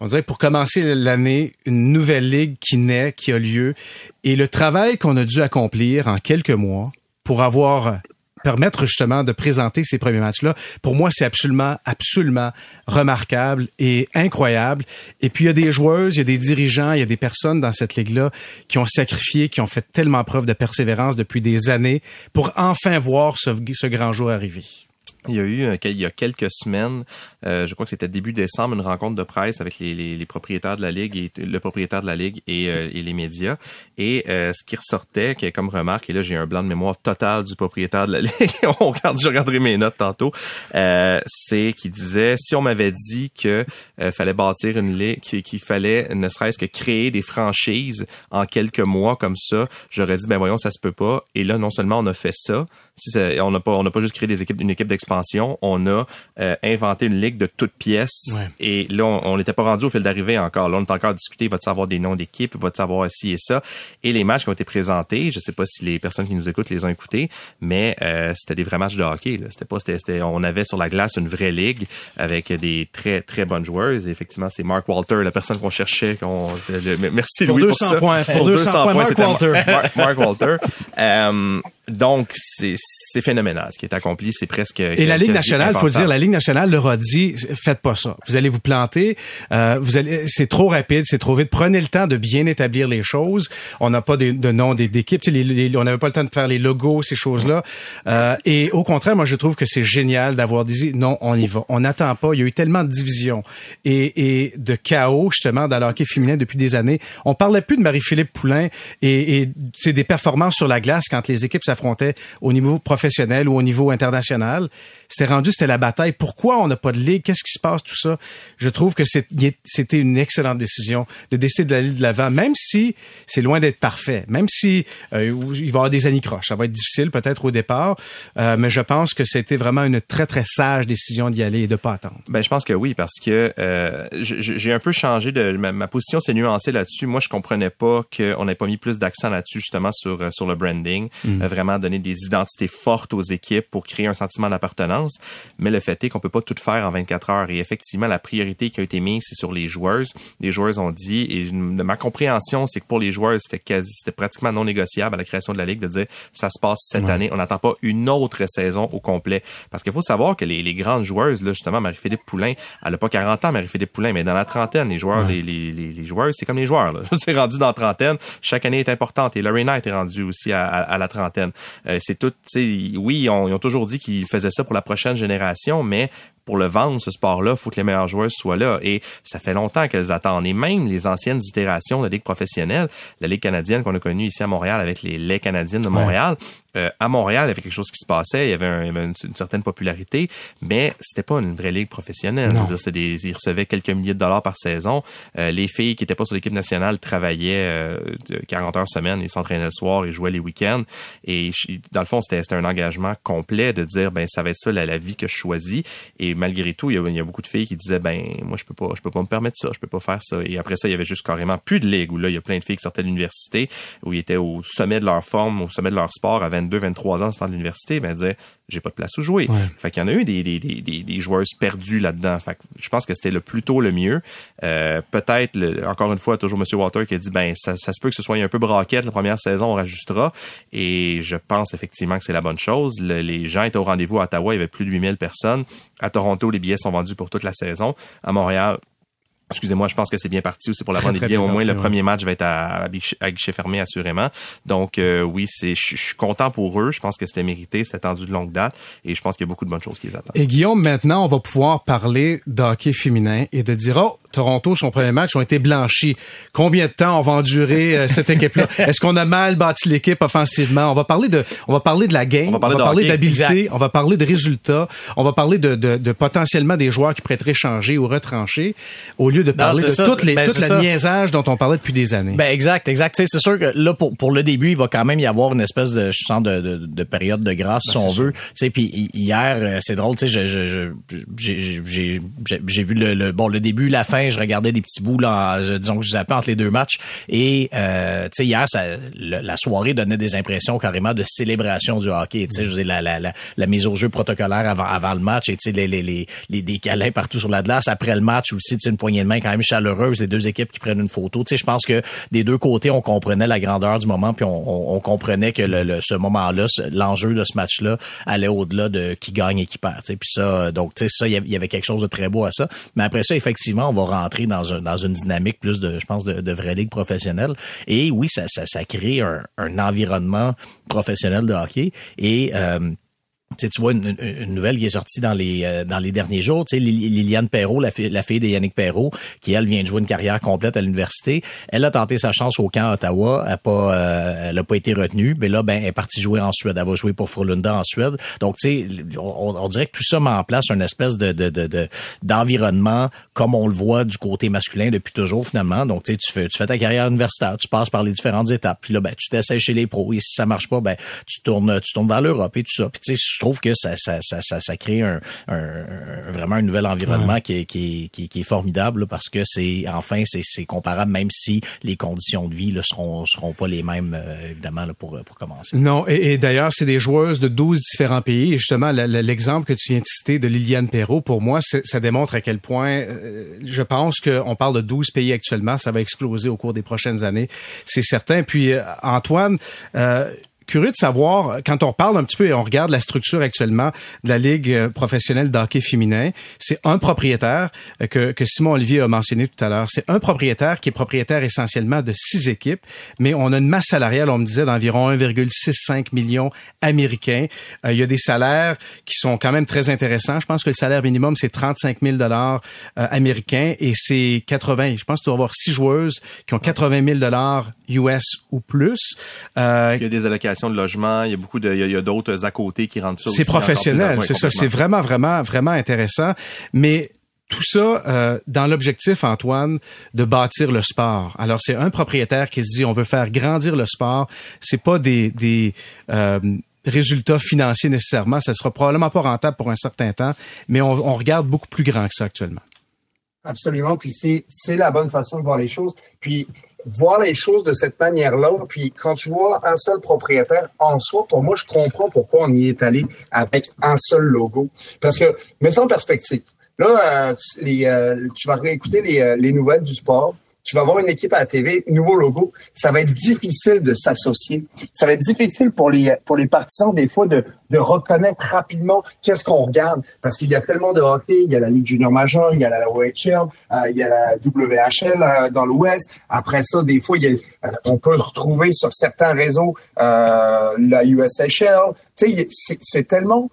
on dirait pour commencer l'année, une nouvelle ligue qui naît, qui a lieu. Et le travail qu'on a dû accomplir en quelques mois pour avoir permettre justement de présenter ces premiers matchs-là, pour moi, c'est absolument, absolument remarquable et incroyable. Et puis, il y a des joueuses, il y a des dirigeants, il y a des personnes dans cette ligue-là qui ont sacrifié, qui ont fait tellement preuve de persévérance depuis des années pour enfin voir ce, ce grand jour arriver. Il y a eu euh, il y a quelques semaines, euh, je crois que c'était début décembre, une rencontre de presse avec les, propriétaires de la ligue et le propriétaire de la ligue et, euh, et les médias. Et ce qui ressortait, qui est comme remarque, et là j'ai un blanc de mémoire total du propriétaire de la <laughs> ligue. on regarde, je regarderai mes notes tantôt. c'est qu'il disait si on m'avait dit que fallait bâtir une ligue, qu'il fallait ne serait-ce que créer des franchises en quelques mois comme ça, j'aurais dit ben voyons ça se peut pas. Et là non seulement on a fait ça, si on n'a pas on n'a pas juste créé des équipes une équipe d'expansion, on a euh, inventé une ligue de toutes pièces. Et là on n'était pas rendu au fil d'arrivée encore. Là on est encore à discuter, va-t-il avoir des noms d'équipes, va-t-il avoir ci et ça? Et les matchs qui ont été présentés, je sais pas si les personnes qui nous écoutent les ont écoutés, mais euh, c'était des vrais matchs de hockey C'était pas c'était on avait sur la glace une vraie ligue avec des très très bonnes joueuses. Et effectivement c'est Mark Walter la personne qu'on cherchait qu'on merci pour Louis 200 pour points pour 200, points, Mark Walter. Mark, Walter. <laughs> Euh, donc, c'est phénoménal ce qui est accompli. C'est presque. Et la Ligue nationale, faut dire, la Ligue nationale leur a dit, faites pas ça. Vous allez vous planter. Euh, vous allez, c'est trop rapide, c'est trop vite. Prenez le temps de bien établir les choses. On n'a pas de, de nom d'équipe. on n'avait pas le temps de faire les logos, ces choses-là. Euh, et au contraire, moi, je trouve que c'est génial d'avoir dit, non, on y va. On n'attend pas. Il y a eu tellement de divisions et, et de chaos justement dans le hockey féminin depuis des années. On parlait plus de Marie-Philippe Poulain et, et c'est des performances sur la glace quand les équipes s'affrontaient au niveau professionnel ou au niveau international. C'était rendu, c'était la bataille. Pourquoi on n'a pas de ligue? Qu'est-ce qui se passe, tout ça? Je trouve que c'était une excellente décision de décider d'aller de l'avant, même si c'est loin d'être parfait, même si euh, il va y avoir des anicroches. Ça va être difficile peut-être au départ, euh, mais je pense que c'était vraiment une très, très sage décision d'y aller et de pas attendre. Ben, je pense que oui, parce que euh, j'ai un peu changé de... Ma, position s'est nuancée là-dessus. Moi, je comprenais pas qu'on n'ait pas mis plus d'accent là-dessus, justement, sur, sur le branding. Mm. vraiment vraiment donner des identités fortes aux équipes pour créer un sentiment d'appartenance. Mais le fait est qu'on peut pas tout faire en 24 heures. Et effectivement, la priorité qui a été mise, c'est sur les joueurs. Les joueurs ont dit, et de ma compréhension, c'est que pour les joueurs, c'était quasi, c'était pratiquement non négociable à la création de la ligue de dire, ça se passe cette année. On n'attend pas une autre saison au complet. Parce qu'il faut savoir que les, les grandes joueuses, là, justement, Marie-Philippe Poulain, elle a pas 40 ans, Marie-Philippe Poulain, mais dans la trentaine, les joueurs, les, les, les, joueurs, c'est comme les joueurs, là. <laughs> c'est rendu dans la trentaine. Chaque année est importante. Et Larry Knight est rendu aussi à, à, la trentaine. Euh, c'est tout, oui, ils ont, ils ont toujours dit qu'ils faisaient ça pour la prochaine génération, mais pour le vendre, ce sport-là, il faut que les meilleures joueuses soient là. Et ça fait longtemps qu'elles attendent. Et même les anciennes itérations de la Ligue professionnelle, la Ligue canadienne qu'on a connue ici à Montréal avec les Laits canadiennes de Montréal, euh, à Montréal, il y avait quelque chose qui se passait, il y avait, une, certaine popularité, mais c'était pas une vraie ligue professionnelle. Dire, des, ils recevaient quelques milliers de dollars par saison. Euh, les filles qui étaient pas sur l'équipe nationale travaillaient euh, 40 heures semaine, ils s'entraînaient le soir, ils jouaient les week-ends. Et dans le fond, c'était un engagement complet de dire, ben ça va être ça la, la vie que je choisis. Et malgré tout, il y, a, beaucoup de filles qui disaient ben moi je peux pas je peux pas me permettre ça, je peux pas faire ça. Et après ça, il y avait juste carrément plus de ligue où là il y a plein de filles qui sortaient de l'université où ils étaient au sommet de leur forme, au sommet de leur sport à 22, 23 ans sortant de l'université, ben disaient j'ai pas de place où jouer. Fait qu'il y en a eu des des des des, joueuses perdues là-dedans. Fait que je pense que c'était le plutôt le mieux. Euh, peut-être encore une fois toujours monsieur Walter qui a dit ben ça, ça se peut que ce soit un peu braquette la première saison, on rajustera et je pense effectivement que c'est la bonne chose. les gens étaient au rendez-vous à Ottawa, il y avait plus de 8000 personnes. À Toronto, les billets sont vendus pour toute la saison. À Montréal, Excusez-moi, je pense que c'est bien parti aussi pour la vente des billets. Au moins, le premier match va être à, guichet fermé, assurément. Donc, euh, oui, c'est, je suis content pour eux. Je pense que c'était mérité, c'était attendu de longue date, et je pense qu'il y a beaucoup de bonnes choses qui les attendent. Et Guillaume, maintenant, on va pouvoir parler d'hockey féminin et de dire, oh, Toronto, son premier match, ont été blanchis. Combien de temps on va endurer euh, cette équipe-là? <laughs> Est-ce qu'on a mal bâti l'équipe offensivement? On va parler de, on va parler de la game, on va parler, d'habileté, on va parler de résultats, on va parler de, de, de, potentiellement des joueurs qui pourraient changer ou retrancher, au lieu de parler de toutes les, ben, tout le niaisage dont on parlait depuis des années. Ben exact, exact. C'est sûr que là pour, pour le début, il va quand même y avoir une espèce de je sens de, de, de période de grâce ben, si on veut. Tu sais, puis hier, euh, c'est drôle, tu sais, j'ai j'ai j'ai vu le, le bon le début, la fin je regardais des petits bouts là, disons que je zappais entre les deux matchs. Et euh, hier, ça, la soirée donnait des impressions carrément de célébration du hockey. Tu sais, je la, la, la, mise au jeu protocolaire avant, avant le match et tu sais, les, les, les, les, des câlins partout sur la glace. Après le match aussi, tu sais, une poignée de main quand même chaleureuse. Les deux équipes qui prennent une photo. Tu sais, je pense que des deux côtés, on comprenait la grandeur du moment, puis on, on, comprenait que le, ce moment-là, l'enjeu de ce match-là allait au-delà de qui gagne et qui perd. Tu sais, puis ça, donc tu sais, ça, il y avait quelque chose de très beau à ça. Mais après ça, effectivement, on va rentrer dans, un, dans une dynamique plus de, je pense, de, de vraie ligue professionnelle. Et oui, ça, ça, ça crée un, un environnement professionnel de hockey. Et euh, tu, vois une, nouvelle qui est sortie dans les euh, dans les derniers jours, tu sais Liliane Perrault, la fille, la fille de Yannick Perrault, qui elle vient de jouer une carrière complète à l'université, elle a tenté sa chance au camp Ottawa, elle a pas euh, pas été retenue, mais là ben elle est partie jouer en Suède, elle va jouer pour Frölunda en Suède. Donc tu sais on, on, dirait que tout ça met en place une espèce de de d'environnement comme on le voit du côté masculin depuis toujours finalement. Donc tu tu fais tu fais ta carrière universitaire, tu passes par les différentes étapes, puis là ben tu t'essayes chez les pros. Et si ça marche pas ben tu tournes tu tournes vers l'Europe et tout ça. Puis tu trouve que ça, ça, ça, ça, crée un, vraiment un nouvel environnement qui, est, qui, qui, qui, est formidable parce que c'est enfin c'est comparable même si les conditions de vie ne seront seront pas les mêmes euh, évidemment là, pour pour commencer. Non et, d'ailleurs c'est des joueuses de 12 différents pays et justement l'exemple que tu viens de citer de Liliane Perrault pour moi ça démontre à quel point euh, je pense qu'on parle de 12 pays actuellement ça va exploser au cours des prochaines années c'est certain puis euh, Antoine curieux de savoir, quand on parle un petit peu et on regarde la structure actuellement de la Ligue euh, professionnelle d'hockey féminin, c'est un propriétaire euh, que, que Simon Olivier a mentionné tout à l'heure. C'est un propriétaire qui est propriétaire essentiellement de six équipes, mais on a une masse salariale, on me disait, d'environ 1,65 millions américains. Euh, il y a des salaires qui sont quand même très intéressants. Je pense que le salaire minimum, c'est 35 000 dollars américains et c'est 80, je pense que tu vas avoir six joueuses qui ont 80 000 dollars US ou plus. Euh, il y a des allocations de logement, il y a beaucoup de, il y a, d'autres à côté qui rendent ça. C'est professionnel, c'est ça, c'est vraiment, vraiment, vraiment intéressant. Mais tout ça euh, dans l'objectif, Antoine, de bâtir le sport. Alors, c'est un propriétaire qui se dit, on veut faire grandir le sport. C'est pas des, des euh, résultats financiers nécessairement. Ça sera probablement pas rentable pour un certain temps, mais on, on regarde beaucoup plus grand que ça actuellement. Absolument. Puis c'est, c'est la bonne façon de voir les choses. Puis voir les choses de cette manière-là, puis quand tu vois un seul propriétaire en soi, pour moi, je comprends pourquoi on y est allé avec un seul logo. Parce que, mais sans perspective. Là, euh, tu, euh, vas réécouter euh, les nouvelles du sport tu vas avoir une équipe à la TV, nouveau logo, ça va être difficile de s'associer. Ça va être difficile pour les pour les partisans des fois de, de reconnaître rapidement qu'est-ce qu'on regarde parce qu'il y a tellement de hockey, il y a la Ligue junior majeure, il y a la OHL, euh, il y a la WHL euh, dans l'Ouest. Après ça, des fois, il y a, euh, on peut retrouver sur certains réseaux la USHL. Tu sais, c'est tellement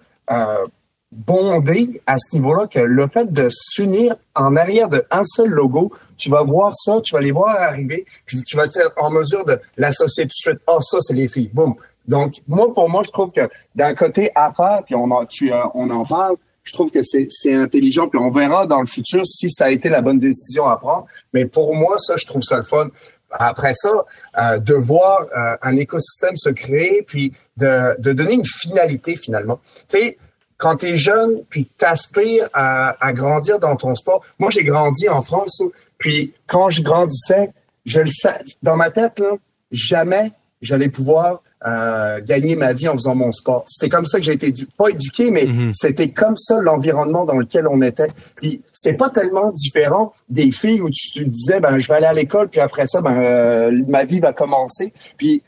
bondé à ce niveau-là que le fait de s'unir en arrière d'un seul logo, tu vas voir ça, tu vas les voir arriver, puis tu vas être en mesure de l'associer tout de suite. Ah, ça, c'est les filles. Boum. Donc, moi, pour moi, je trouve que d'un côté affaire, puis on en, tu, euh, on en parle, je trouve que c'est, c'est intelligent, puis on verra dans le futur si ça a été la bonne décision à prendre. Mais pour moi, ça, je trouve ça le fun. Après ça, euh, de voir euh, un écosystème se créer, puis de, de donner une finalité finalement. Tu sais, quand tu es jeune, puis t'aspires à, à grandir dans ton sport. Moi, j'ai grandi en France, puis quand je grandissais, je le sais, dans ma tête, là, jamais j'allais pouvoir euh, gagner ma vie en faisant mon sport. C'était comme ça que j'ai été pas éduqué, mais mm-hmm. c'était comme ça l'environnement dans lequel on était. Puis c'est pas tellement différent des filles où tu te disais ben je vais aller à l'école puis après ça ben euh, ma vie va commencer. Puis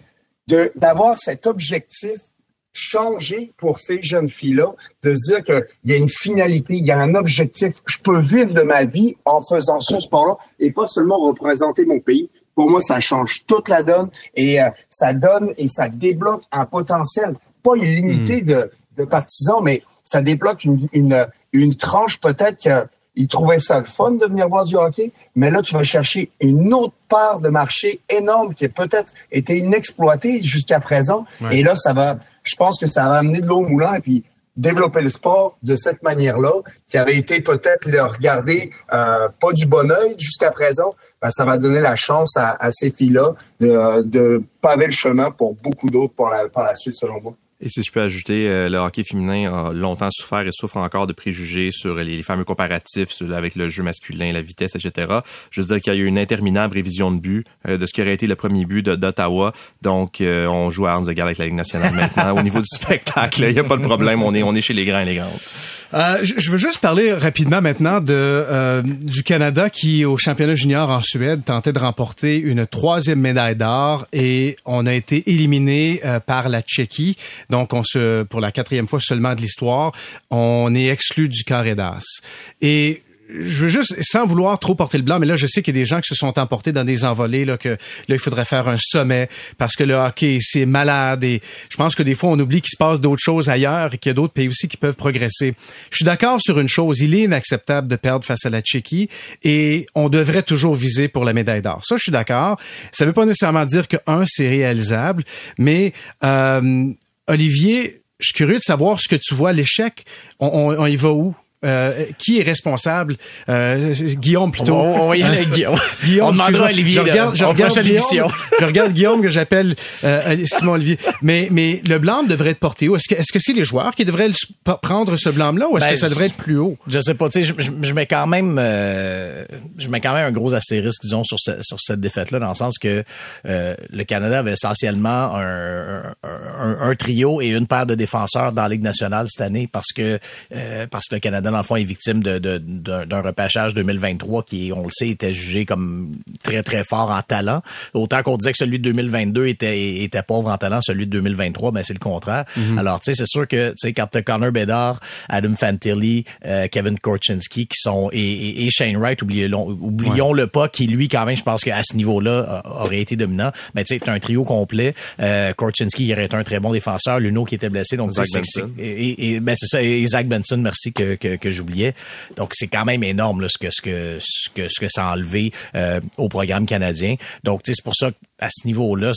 d'avoir cet objectif changer pour ces jeunes filles-là, de se dire qu'il y a une finalité, il y a un objectif. Je peux vivre de ma vie en faisant ce sport-là et pas seulement représenter mon pays. Pour moi, ça change toute la donne et euh, ça donne et ça débloque un potentiel pas illimité hmm. de, de partisans, mais ça débloque une, une, une tranche peut-être qu'ils trouvaient ça le fun de venir voir du hockey, mais là, tu vas chercher une autre part de marché énorme qui a peut-être été inexploitée jusqu'à présent. Et là, ça va, je pense que ça va amener de l'eau au moulin et puis développer le sport de cette manière-là, qui avait été peut-être le regarder euh, pas du bon oeil jusqu'à présent, ben, ça va donner la chance à, ces filles-là de, de paver le chemin pour beaucoup d'autres par la, par la suite, selon moi. Et si je peux ajouter, euh, le hockey féminin a longtemps souffert et souffre encore de préjugés sur les, fameux comparatifs avec le jeu masculin, la vitesse, etc. Je veux dire qu'il y a eu une interminable révision de but euh, de ce qui aurait été le premier but d'Ottawa. Donc, euh, on joue à armes égales avec la Ligue nationale maintenant. Au niveau du <laughs> spectacle, il n'y a pas de problème. On est, on est chez les grands et les grandes. Euh, je veux juste parler rapidement maintenant de euh, du Canada qui, au championnat junior en Suède, tentait de remporter une troisième médaille d'or et on a été éliminé euh, par la Tchéquie. Donc, on se, pour la quatrième fois seulement de l'histoire, on est exclu du carré d'as. Et je veux juste, sans vouloir trop porter le blanc, mais là, je sais qu'il y a des gens qui se sont emportés dans des envolées, là, que là, il faudrait faire un sommet parce que le hockey, c'est malade et je pense que des fois, on oublie qu'il se passe d'autres choses ailleurs et qu'il y a d'autres pays aussi qui peuvent progresser. Je suis d'accord sur une chose, il est inacceptable de perdre face à la Tchéquie et on devrait toujours viser pour la médaille d'or. Ça, je suis d'accord. Ça veut pas nécessairement dire que, un, c'est réalisable, mais euh, Olivier, je suis curieux de savoir ce que tu vois l'échec. On, on, on y va où? Euh, qui est responsable? Euh, Guillaume plutôt. On, va y aller avec Guillaume. <laughs> Guillaume on demandera à Olivier. Je regarde, je regarde Guillaume, <laughs> je regarde Guillaume que j'appelle euh, Simon Olivier. Mais mais le blâme devrait être porté où Est-ce que est-ce que c'est les joueurs qui devraient prendre ce blâme-là ou est-ce ben, que ça devrait être plus haut? Je sais pas. Tu sais, je, je, mets quand même euh, je mets quand même un gros astérisque disons sur sur cette défaite-là dans le sens que euh, le Canada avait essentiellement un, un, un, trio et une paire de défenseurs dans la Ligue nationale cette année parce que parce que le Canada dans le fond, est victime d'un de, d'un repêchage 2023 qui, on le sait, était jugé comme très, très fort en talent. Autant qu'on disait que celui de 2022 était, était pauvre en talent, celui de 2023, ben, c'est le contraire. Mhm. Alors, tu sais, c'est sûr que, tu sais, quand Connor Bedard, Adam Fantilli, euh, Kevin Korchinski qui sont, et, et, Shane Wright, oublions, oublions-le pas, qui, lui, quand même, je pense qu'à ce niveau-là, aurait été dominant. Mais tu sais, un trio complet. Euh, Korchinski, il aurait été un très bon défenseur. Luno qui était blessé. Donc, Zach Benson. Et, ben, c'est ça. Et Zach Benson, merci que, que que j'oubliais. Donc c'est quand même énorme là, ce que ce que ce que ce que ça a enlevé euh, au programme canadien. Donc c'est pour ça à ce niveau-là,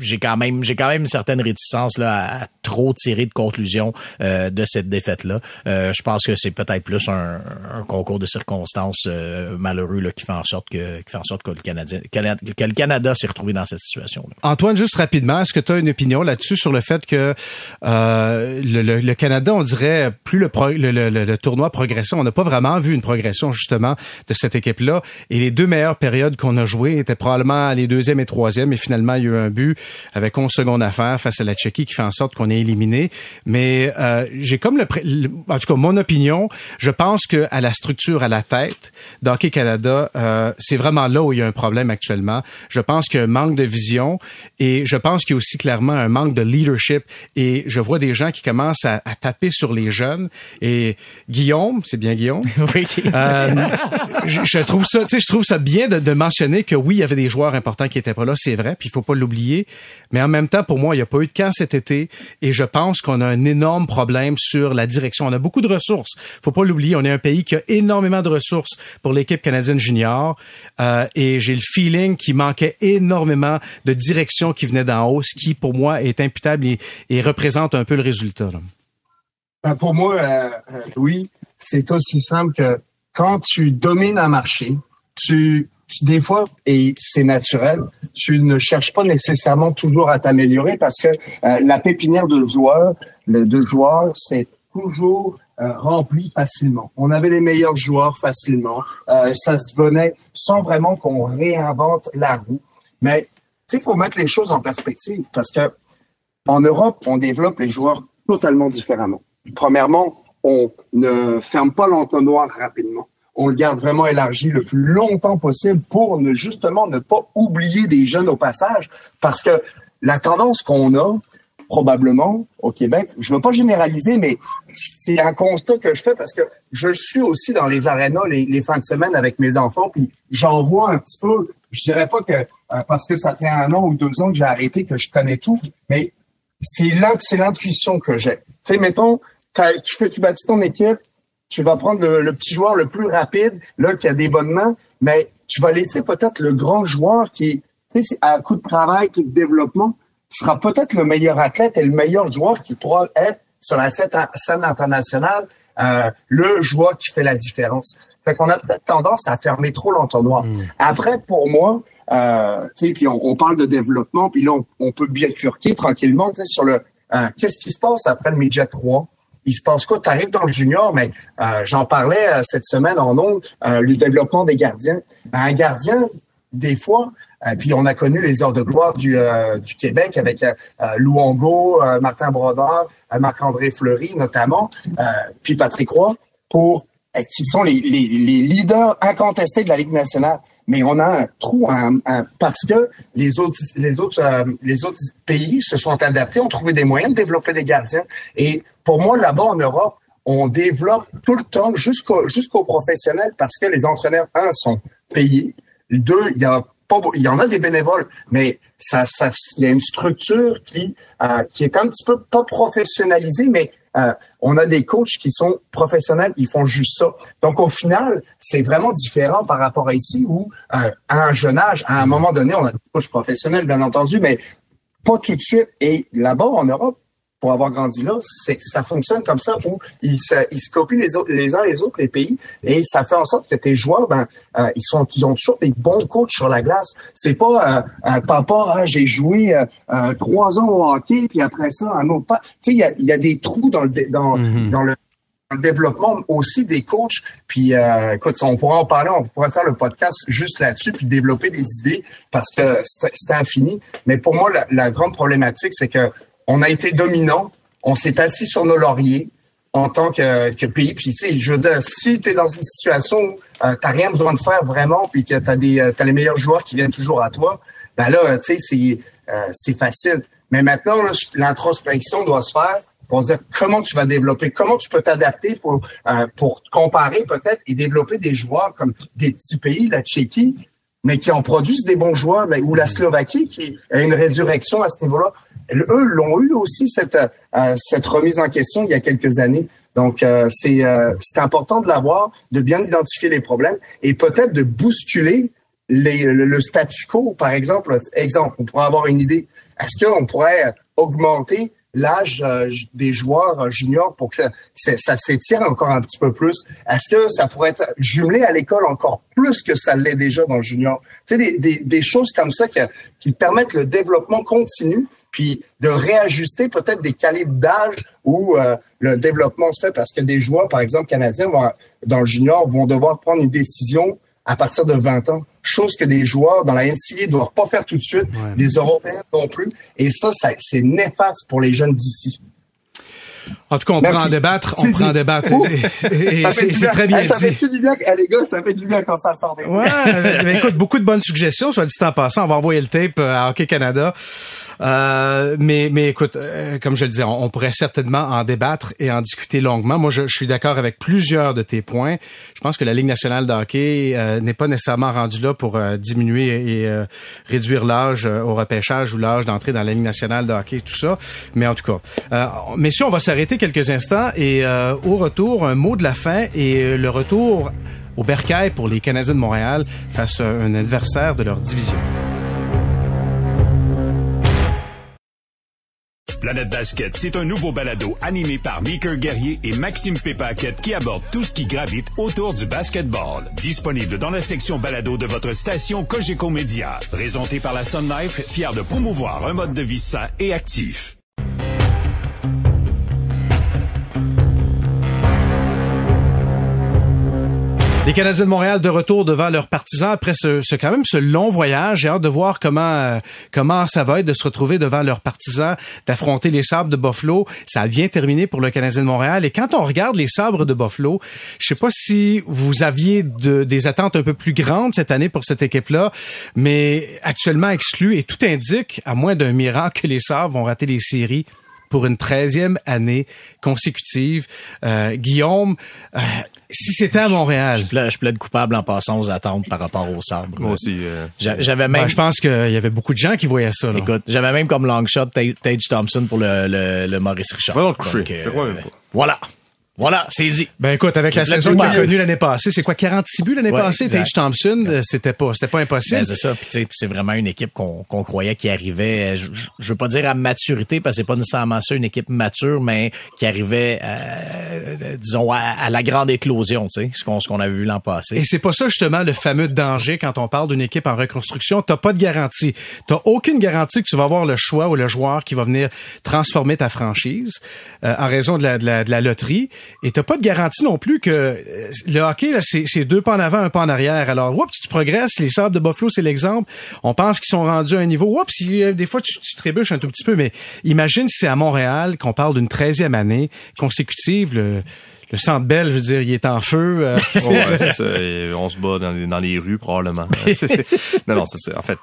j'ai quand même j'ai quand même une certaine réticence là à, trop tirer de conclusions euh, de cette défaite-là. Euh, je pense que c'est peut-être plus un, un, concours de circonstances euh, malheureux là, qui fait en sorte que qui fait en sorte que le Canadien que le Canada s'est retrouvé dans cette situation-là. Antoine, juste rapidement, est-ce que tu as une opinion là-dessus sur le fait que le, le, Canada, on dirait plus le, le le, tournoi progressait. On n'a pas vraiment vu une progression justement de cette équipe-là. Et les deux meilleures périodes qu'on a jouées étaient probablement les deuxième et troisième. Et finalement, il y a eu un but avec 11 secondes à faire face à la Tchéquie qui fait en sorte qu'on est éliminé. Mais euh, j'ai comme le, en tout cas mon opinion, je pense que à la structure, à la tête d'Hockey Canada, euh, c'est vraiment là où il y a un problème actuellement. Je pense qu'il y a un manque de vision et je pense qu'il y a aussi clairement un manque de leadership. Et je vois des gens qui commencent à, à taper sur les jeunes. Et Guillaume, c'est bien Guillaume. <laughs> oui. Euh, je, je, trouve ça, tu sais, je trouve ça bien de, de, mentionner que oui, il y avait des joueurs importants qui étaient pas là, c'est vrai, puis il faut pas l'oublier. Mais en même temps, pour moi, il n'y a pas eu de camp cet été, et je pense qu'on a un énorme problème sur la direction. On a beaucoup de ressources. Faut pas l'oublier. On est un pays qui a énormément de ressources pour l'équipe canadienne junior, euh, et j'ai le feeling qu'il manquait énormément de direction qui venait d'en haut, ce qui pour moi est imputable et, et représente un peu le résultat. Là. Ben, pour moi, euh, euh, Louis, c'est aussi simple que quand tu domines un marché, tu, tu des fois, et c'est naturel, tu ne cherches pas nécessairement toujours à t'améliorer parce que euh, la pépinière de joueurs, de joueurs, c'est toujours euh, rempli facilement. On avait les meilleurs joueurs facilement. Euh, ça se venait sans vraiment qu'on réinvente la roue. Mais il faut mettre les choses en perspective parce que en Europe, on développe les joueurs totalement différemment. Premièrement, on ne ferme pas l'entonnoir rapidement. On le garde vraiment élargi le plus longtemps possible pour ne justement ne pas oublier des jeunes au passage, parce que la tendance qu'on a, probablement au Québec, je ne veux pas généraliser, mais c'est un constat que je fais parce que je suis aussi dans les arénas les, fins de semaine avec mes enfants, puis j'en vois un petit peu. Je dirais pas que euh, parce que ça fait un an ou deux ans que j'ai arrêté que je connais tout, mais c'est l'intuition que j'ai. Tu sais, mettons, tu fais, tu bâtis ton équipe, tu vas prendre le, petit joueur le plus rapide, là, qui a des bonnes mains, mais tu vas laisser peut-être le grand joueur qui, tu sais, à coup de travail, coup de développement, sera peut-être le meilleur athlète et le meilleur joueur qui pourra être sur la scène internationale, euh, le joueur qui fait la différence. Fait qu'on a peut-être tendance à fermer trop l'entonnoir. Hmm. Après, pour moi, euh, tu sais, puis on, on, parle de développement, puis là, on, on peut bifurquer tranquillement, sur le euh, qu'est-ce qui se passe après le midget 3? Il se passe quoi? Tu arrives dans le junior, mais euh, j'en parlais euh, cette semaine en ondes, euh, le développement des gardiens. Ben, un gardien, des fois, puis on a connu les heures de gloire du, du Québec avec Louongo, Martin Brodeur, Marc-André Fleury notamment, puis Patrick Roy, pour qui sont les, les, les leaders incontestés de la Ligue nationale mais on a un trou parce que les autres, les autres, euh, les autres pays se sont adaptés, ont trouvé des moyens de développer des gardiens. Et pour moi, là-bas en Europe, on développe tout le temps jusqu'au jusqu'aux professionnels parce que les entraîneurs un sont payés, deux il y a pas, il y en a des bénévoles, mais ça, ça il y a une structure qui euh, qui est un petit peu pas professionnalisée, mais euh, on a des coachs qui sont professionnels, ils font juste ça. Donc au final, c'est vraiment différent par rapport à ici où euh, à un jeune âge, à un moment donné, on a des coachs professionnels bien entendu, mais pas tout de suite. Et là-bas en Europe, pour avoir grandi là, c'est ça fonctionne comme ça où ils se, ils se copient les, autres, les uns les autres les pays et ça fait en sorte que tes joueurs ben euh, ils sont ils ont toujours des bons coachs sur la glace. C'est pas euh, un papa ah, j'ai joué euh, euh, trois ans au hockey puis après ça un autre pas. Tu sais il y a, y a des trous dans le dans mm-hmm. dans le développement aussi des coachs. Puis, euh, écoute, on pourra en parler, on pourrait faire le podcast juste là-dessus, puis développer des idées parce que c'est infini. Mais pour moi, la, la grande problématique, c'est que on a été dominant, on s'est assis sur nos lauriers en tant que, pays. Puis, tu sais, je veux dire, si tu es dans une situation où euh, tu rien besoin de faire vraiment, puis que tu as, euh, les meilleurs joueurs qui viennent toujours à toi, ben là, tu sais, c'est, euh, facile. Mais maintenant, l'introspection doit se faire pour dire comment tu vas développer, comment tu peux t'adapter pour, euh, pour comparer peut-être et développer des joueurs comme des petits pays, la Tchéquie, mais qui en produisent des bons joueurs, ou la Slovaquie qui a une résurrection à ce niveau-là eux l'ont eu aussi cette euh, cette remise en question il y a quelques années. Donc euh, c'est euh, important de l'avoir, de bien identifier les problèmes et peut-être de bousculer les, le, statu quo. Par exemple, exemple, on pourrait avoir une idée. Est-ce qu'on pourrait augmenter l'âge des joueurs juniors pour que ça s'étire encore un petit peu plus? Est-ce que ça pourrait être jumelé à l'école encore plus que ça l'est déjà dans le junior? Tu sais, des, des, choses comme ça qui permettent le développement continu puis de réajuster peut-être des calibres d'âge où euh, le développement se fait parce que des joueurs, par exemple, canadiens, dans le junior, vont devoir prendre une décision à partir de 20 ans. Chose que des joueurs dans la NCAA ne doivent pas faire tout de suite, des Européens non plus. Et ça, ça c'est néfaste pour les jeunes d'ici. En tout cas, on prend en débattre, on prend en débattre. c'est très bien ça Fait du bien, les gars, ça fait du bien quand ça sort des Ouais, mais écoute, beaucoup de bonnes suggestions, soit dit en passant. On va envoyer le tape euh, à Hockey Canada. Euh, mais, mais écoute, euh, comme je le disais, on, pourrait certainement en débattre et en discuter longuement. Moi, je, suis d'accord avec plusieurs de tes points. Je pense que la Ligue nationale de hockey euh, n'est pas nécessairement rendue là pour diminuer et réduire l'âge au repêchage ou l'âge d'entrée dans la Ligue nationale de hockey, tout ça. Mais en tout cas, messieurs, on va s'arrêter quelques instants et au retour, un mot de la fin et le retour au bercail pour les Canadiens de Montréal face à un adversaire de leur division. Planète Basket, c'est un nouveau balado animé par Meeker Guerrier et Maxime Pépaquette qui aborde tout ce qui gravite autour du basketball. Disponible dans la section balado de votre station Cogeco Média. Présenté par la Sun Life, fier de promouvoir un mode de vie sain et actif. Les Canadiens de Montréal de retour devant leurs partisans après ce, ce quand même ce long voyage. J'ai hâte de voir comment euh, comment ça va être de se retrouver devant leurs partisans, d'affronter les sabres de Buffalo. Ça vient terminer pour le Canadien de Montréal. Et quand on regarde les sabres de Buffalo, je sais pas si vous aviez de, des attentes un peu plus grandes cette année pour cette équipe-là, mais actuellement exclu et tout indique, à moins d'un miracle, que les sabres vont rater les séries pour une treizième année consécutive. Euh, Guillaume, euh, si c'était à Montréal. Je plaide, je plaide, coupable en passant aux attentes par rapport au sabre. Moi aussi. Euh, j'avais même. je pense qu'il y avait beaucoup de gens qui voyaient ça. Là. Écoute, j'avais même comme long shot Tage Thompson pour le, le, le Maurice Richard. Va euh, voilà. Voilà, c'est dit. Ben écoute, avec la saison qu'il a connue l'année passée, c'est quoi 46 buts l'année passée, Tage Thompson, euh, c'était pas c'était pas impossible. Ben, c'est ça, puis c'est vraiment une équipe qu'on qu'on croyait qui arrivait je, je, veux pas dire à maturité parce que c'est pas nécessairement ça une équipe mature mais qui arrivait euh, disons à, la grande éclosion, tu sais, ce qu'on ce qu'on avait vu l'an passé. Et c'est pas ça justement le fameux danger quand on parle d'une équipe en reconstruction, t'as pas de garantie. T'as aucune garantie que tu vas avoir le choix ou le joueur qui va venir transformer ta franchise euh, en raison de la, de la, de la loterie. Et t'as pas de garantie non plus que euh, le hockey, c'est deux pas en avant, un pas en arrière. Alors, oups, tu progresses. Les Sabres de Buffalo, c'est l'exemple. On pense qu'ils sont rendus à un niveau. Oups, des fois, tu, tu trébuches un tout petit peu. Mais imagine si c'est à Montréal qu'on parle d'une treizième année consécutive. Le, le centre belle, je veux dire, il est en feu. Euh. <laughs> ouais, <laughs> c'est ça. on se bat dans les, dans les rues, probablement. <laughs> non, non, c'est En fait,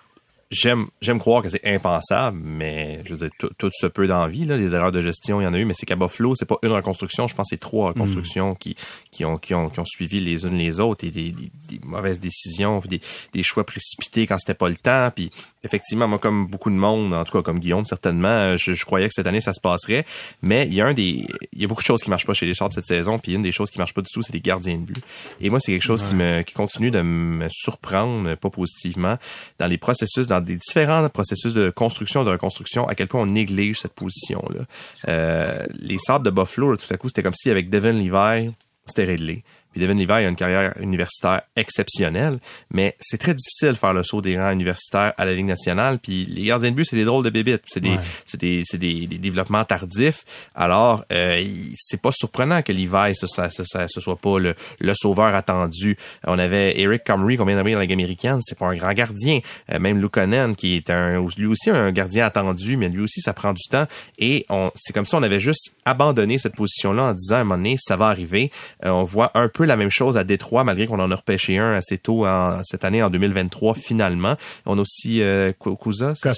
j'aime j'aime croire que c'est impensable, mais je veux dire, tout, tout se peut dans la vie. Là. Les erreurs de gestion, il y en a eu, mais c'est qu'à Buffalo, c'est pas une reconstruction, je pense que c'est trois reconstructions qui, qui, ont, qui, ont, qui ont suivi les unes les autres et des, des, mauvaises décisions, des, des choix précipités quand c'était pas le temps. Puis effectivement, moi, comme beaucoup de monde, en tout cas comme Guillaume, certainement, je, je croyais que cette année, ça se passerait. Mais il y a un des. Il y a beaucoup de choses qui marchent pas chez les Sharks cette saison, puis une des choses qui marche pas du tout, c'est les gardiens de but. Et moi, c'est quelque chose qui me qui continue de me surprendre, pas positivement, dans les processus, dans des différents processus de construction, de reconstruction, à quel point on néglige cette position-là. Euh, les sables de Buffalo, tout à coup, c'était comme si avec Devin Levi, c'était réglé. Puis Devin Levi a une carrière universitaire exceptionnelle, mais c'est très difficile de faire le saut des rangs universitaires à la Ligue nationale. Puis les gardiens de but, c'est des drôles de bébites. C'est des, c'est des, c'est des, développements tardifs. Alors, euh, c'est pas surprenant que Levi, ce, ce, ce, ce soit pas le, le, sauveur attendu. On avait Eric Comrie, qu'on vient d'amener dans la Ligue américaine. C'est pas un grand gardien. Euh, même Lukonen, qui est un, lui aussi un gardien attendu, mais lui aussi, ça prend du temps. Et on, c'est comme si on avait juste abandonné cette position-là en disant à un moment donné, ça va arriver. Euh, on voit un peu la même chose à Détroit, malgré qu'on en a repêché un assez tôt en, cette année, en 2023, finalement. On a aussi euh, Kouza, qui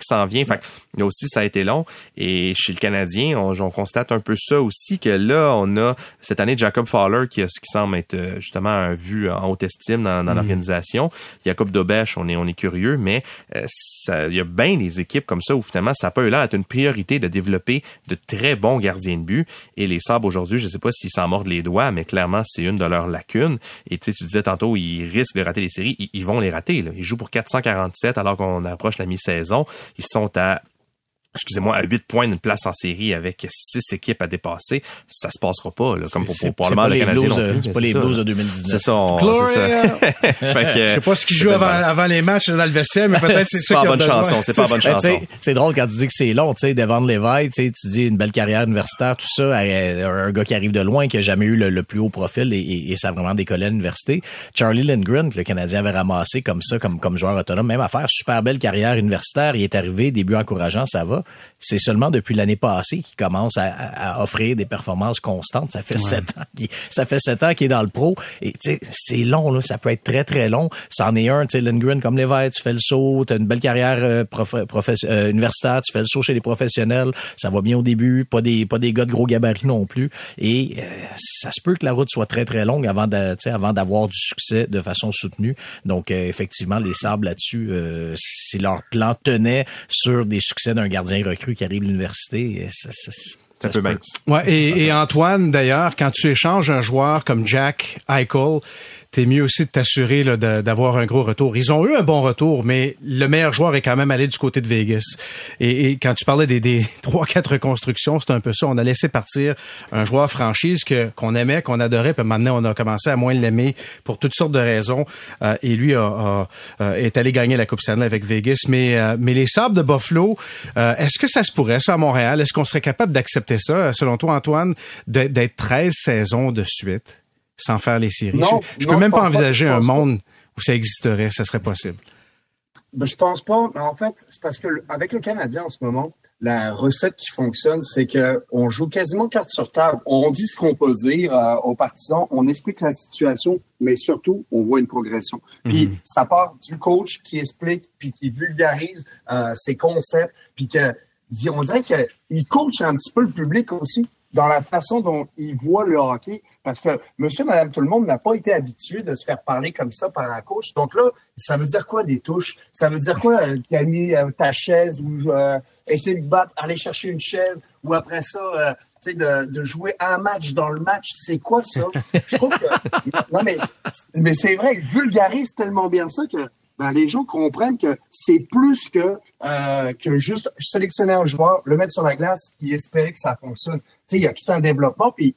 s'en vient. Fait, là aussi, ça a été long. Et chez le Canadien, on, on, constate un peu ça aussi, que là, on a cette année Jacob Fowler, qui, qui semble être euh, justement vu en haute estime dans, dans mm. l'organisation. Jacob Dobèche, on est, on est curieux, mais euh, il y a bien des équipes comme ça où finalement, ça peut là être une priorité de développer de très bons gardiens de but. Et les Sabres aujourd'hui, je sais pas s'ils s'en mordent les doigts, mais clairement, c'est une de leurs lacunes. Et tu disais tantôt, ils risquent de rater les séries. Ils, vont les rater. Ils jouent pour 447 alors qu'on approche la mi-saison. Ils sont à excusez-moi, à 8 points d'une place en série avec 6 équipes à dépasser, ça se passera pas, là, comme pour, pour, probablement le Canadien non C'est pas les Blues de 2019. C'est ça. <laughs> Je sais pas ce qu'ils jouent avant, avant, les matchs dans le vestiaire, mais peut-être c'est ça pas bonne chanson. C'est pas bonne chanson. C'est drôle quand tu dis que c'est long, tu sais, Devant Levi, tu dis une belle carrière universitaire, tout ça, un gars qui arrive de loin, qui a jamais eu le, plus haut profil et, ça a vraiment décollé à l'université. Charlie Lindgren, que le Canadien avait ramassé comme ça, comme, comme joueur autonome, même affaire, super belle carrière universitaire, il est arrivé, début encourageant, ça va. C'est seulement depuis l'année passée qu'il commence à, offrir des performances constantes. Ça fait sept ans qu'il, ça fait sept ans qu'il est dans le pro. Et c'est long, là. Ça peut être très, très long. C'en est un, tu sais, Lindgren comme Lévesque, tu fais le saut, tu as une belle carrière euh, euh, universitaire, tu fais le saut chez les professionnels. Ça va bien au début. Pas des, pas des gars de gros gabarits non plus. Et euh, ça se peut que la route soit très, très longue avant de, avant d'avoir du succès de façon soutenue. Donc, effectivement, les sables là-dessus, si leur plan tenait sur des succès d'un gardien recru qui arrive à l'université, Ouais, et, et Antoine, d'ailleurs, quand tu échanges un joueur comme Jack Eichel, t'es mieux aussi de t'assurer d'avoir un gros retour. Ils ont eu un bon retour, mais le meilleur joueur est quand même allé du côté de Vegas. Et, quand tu parlais des, des <laughs> 3-4 reconstructions, c'est un peu ça. On a laissé partir un joueur franchise que qu'on aimait, qu'on adorait, puis maintenant on a commencé à moins l'aimer pour toutes sortes de raisons. Euh, et lui a, est allé gagner la Coupe Stanley avec Vegas. Mais, euh, mais les Sabres de Buffalo, euh, est-ce que ça se pourrait, ça, à Montréal? Est-ce qu'on serait capable d'accepter ça, selon toi, Antoine, d'être 13 saisons de suite? sans faire les séries. je, ne peux même pas envisager un monde où ça existerait, ça serait possible. Ben, je pense pas, mais en fait, c'est parce que avec le Canadien en ce moment, la recette qui fonctionne, c'est que on joue quasiment carte sur table. On dit ce qu'on peut dire euh, aux partisans, on explique la situation, mais surtout, on voit une progression. Puis mhm. ça part du coach qui explique, puis qui vulgarise euh, ses concepts, puis que on dirait qu'il coach un petit peu le public aussi dans la façon dont il voit le hockey. Parce que monsieur, madame, tout le monde n'a pas été habitué de se faire parler comme ça par un coach. Donc là, ça veut dire quoi des touches? Ça veut dire quoi euh, gagner euh, ta chaise ou euh, essayer de battre, aller chercher une chaise ou après ça, tu sais, de, de, jouer un match dans le match? C'est quoi ça? Je trouve que... <laughs> non, mais, mais c'est vrai, il vulgarise tellement bien ça que ben, les gens comprennent que c'est plus que, que juste sélectionner un joueur, le mettre sur la glace et espérer que ça fonctionne. Tu sais, il y a tout un développement, puis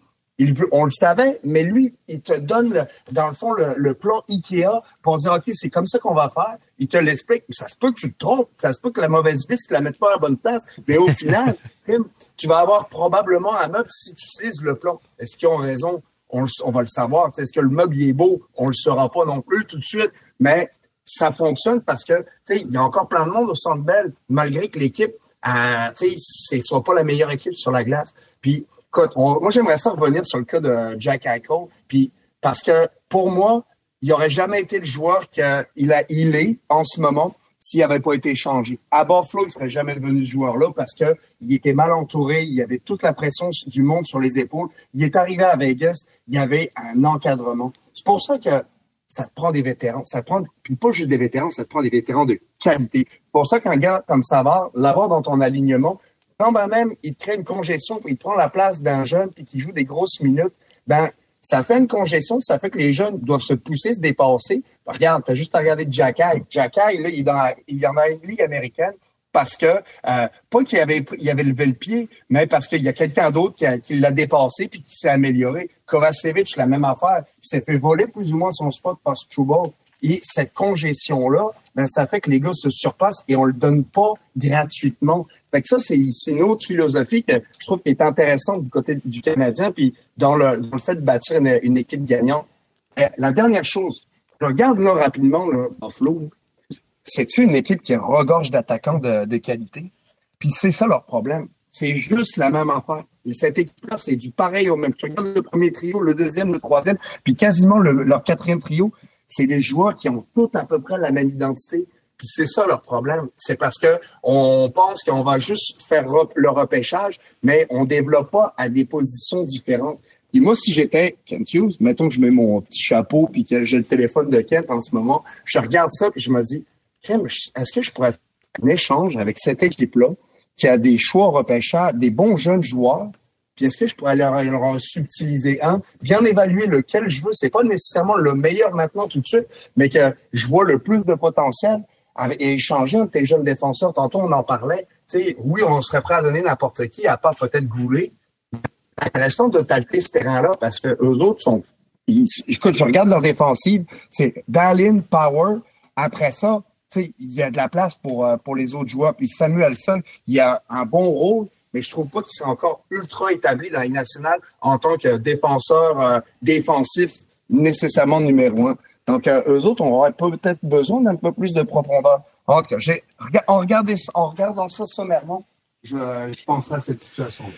on le savait, mais lui, il te donne, dans le fond, le, plan IKEA pour dire, OK, c'est comme ça qu'on va faire. Il te l'explique. Ça se peut que tu te trompes. Ça se peut que la mauvaise vis, tu la mettes pas à la bonne place. Mais au final, <laughs> tu vas avoir probablement un meuble si tu utilises le plan. Est-ce qu'ils ont raison? On, va le savoir. Est-ce que le meuble est beau? On le saura pas non plus tout de suite. Mais ça fonctionne parce que, il y a encore plein de monde au centre belle, malgré que l'équipe, euh, tu sais, ce soit pas la meilleure équipe sur la glace. Puis, Écoute, moi, j'aimerais ça revenir sur le cas de Jack Eichel, puis parce que pour moi, il n'aurait jamais été le joueur qu'il a, il est en ce moment s'il n'avait pas été échangé. À Buffalo, il serait jamais devenu ce joueur-là parce que il était mal entouré, il y avait toute la pression du monde sur les épaules. Il est arrivé à Vegas, il y avait un encadrement. C'est pour ça que ça te prend des vétérans, ça te prend, puis pas juste des vétérans, ça te prend des vétérans de qualité. Pour ça qu'un gars comme Savard, l'avoir dans ton alignement, quand ben même il crée une congestion, il prend la place d'un jeune puis qui joue des grosses minutes, ben ça fait une congestion, ça fait que les jeunes doivent se pousser, se dépasser. Regarde, tu as juste à regarder Jack Jack là, il est dans, il est dans la ligue américaine parce que euh, pas qu'il avait il avait levé le pied, mais parce qu'il y a quelqu'un d'autre qui, qui l'a dépassé puis qui s'est amélioré. Kovacevic, la même affaire, il s'est fait voler plus ou moins son spot par Struble. Et cette congestion-là, ben, ça fait que les gars se surpassent et on le donne pas gratuitement. Fait que ça, c'est une autre philosophie que je trouve qui est intéressante du côté du Canadien, puis dans le, dans le fait de bâtir une, équipe gagnante. La dernière chose, regarde là rapidement là, Buffalo. C'est-tu une équipe qui regorge d'attaquants de, qualité? Puis c'est ça leur problème. C'est juste la même affaire. cette équipe-là, c'est du pareil au même. Tu regardes le premier trio, le deuxième, le troisième, puis quasiment leur quatrième trio, c'est des joueurs qui ont tous à peu près la même identité. Puis c'est ça leur problème. C'est parce que on pense qu'on va juste faire le repêchage, mais on développe pas à des positions différentes. Et moi, si j'étais Kent Hughes, mettons que je mets mon petit chapeau puis que j'ai le téléphone de Kent en ce moment, je regarde ça puis je me dis, est-ce que je pourrais faire un échange avec cette équipe-là qui a des choix repêchage, des bons jeunes joueurs, puis est-ce que je pourrais leur, leur subtiliser un, bien évaluer lequel je veux? C'est pas nécessairement le meilleur maintenant tout de suite, mais que je vois le plus de potentiel et échanger entre tes jeunes défenseurs, tantôt on en parlait, sais, oui, on serait prêt à donner n'importe qui, à part peut-être Goulet. Restons de totalité ce terrain-là parce que eux autres sont. écoute, je regarde leur défensive, c'est Dallin, Power. Après ça, il y a de la place pour, euh, pour les autres joueurs. Puis Samuelson, il a un bon rôle, mais je trouve pas qu'il soit encore ultra établi dans la nationale en tant que défenseur euh, défensif nécessairement numéro un. Donc, euh, eux autres, on aurait peut-être besoin d'un peu plus de profondeur. En tout cas, en, regardant ça sommairement, je, je penserai à cette situation-là.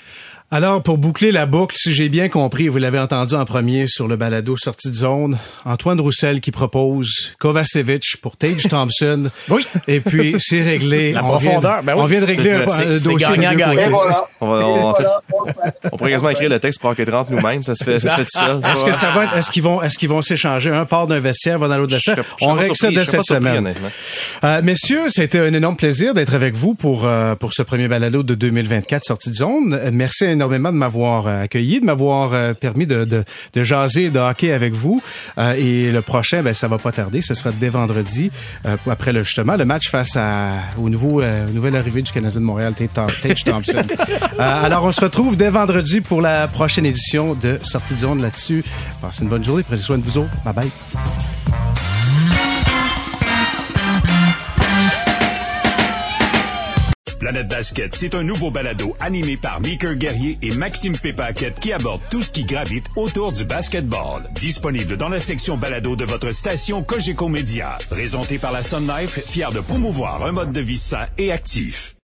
Alors, pour boucler la boucle, si j'ai bien compris, vous l'avez entendu en premier sur le balado sortie de zone, Antoine Roussel qui propose Kovacevic pour Tage <laughs> Thompson. oui. Et puis, c'est réglé. La on profondeur. Vient, ben on vient de régler un, dossier. Gagnant, gagnant. Et voilà. On, va, on, on, pourrait quasiment écrire le texte pour enquête rentre nous-mêmes. Ça se fait, ça se fait tout seul. Est-ce que ça va être, est-ce qu'ils vont, est-ce qu'ils vont s'échanger? Un part d'un vestiaire, va dans l'autre vestiaire? On règle ça dès cette semaine. Euh, messieurs, c'était un énorme plaisir d'être avec vous pour, euh, pour ce premier balado de 2024 sortie de zone. Merci énormément de m'avoir euh, accueilli, de m'avoir euh, permis de, de, de, jaser de hockey avec vous. Euh, et le prochain, ben, ça va pas tarder. Ce sera dès vendredi, après le, justement le match face à, au nouveau, nouvelle arrivée du Canadien de Montréal, Tage <laughs> Thompson. alors, on se retrouve dès vendredi pour la prochaine édition de Sortie de zone là-dessus. Passez une bonne journée. Prenez soin de vous autres. Bye bye. Planète Basket, c'est un nouveau balado animé par Meeker Guerrier et Maxime Pépaquette qui aborde tout ce qui gravite autour du basketball. Disponible dans la section balado de votre station Cogeco Média. Présenté par la Sun Life, fier de promouvoir un mode de vie sain et actif.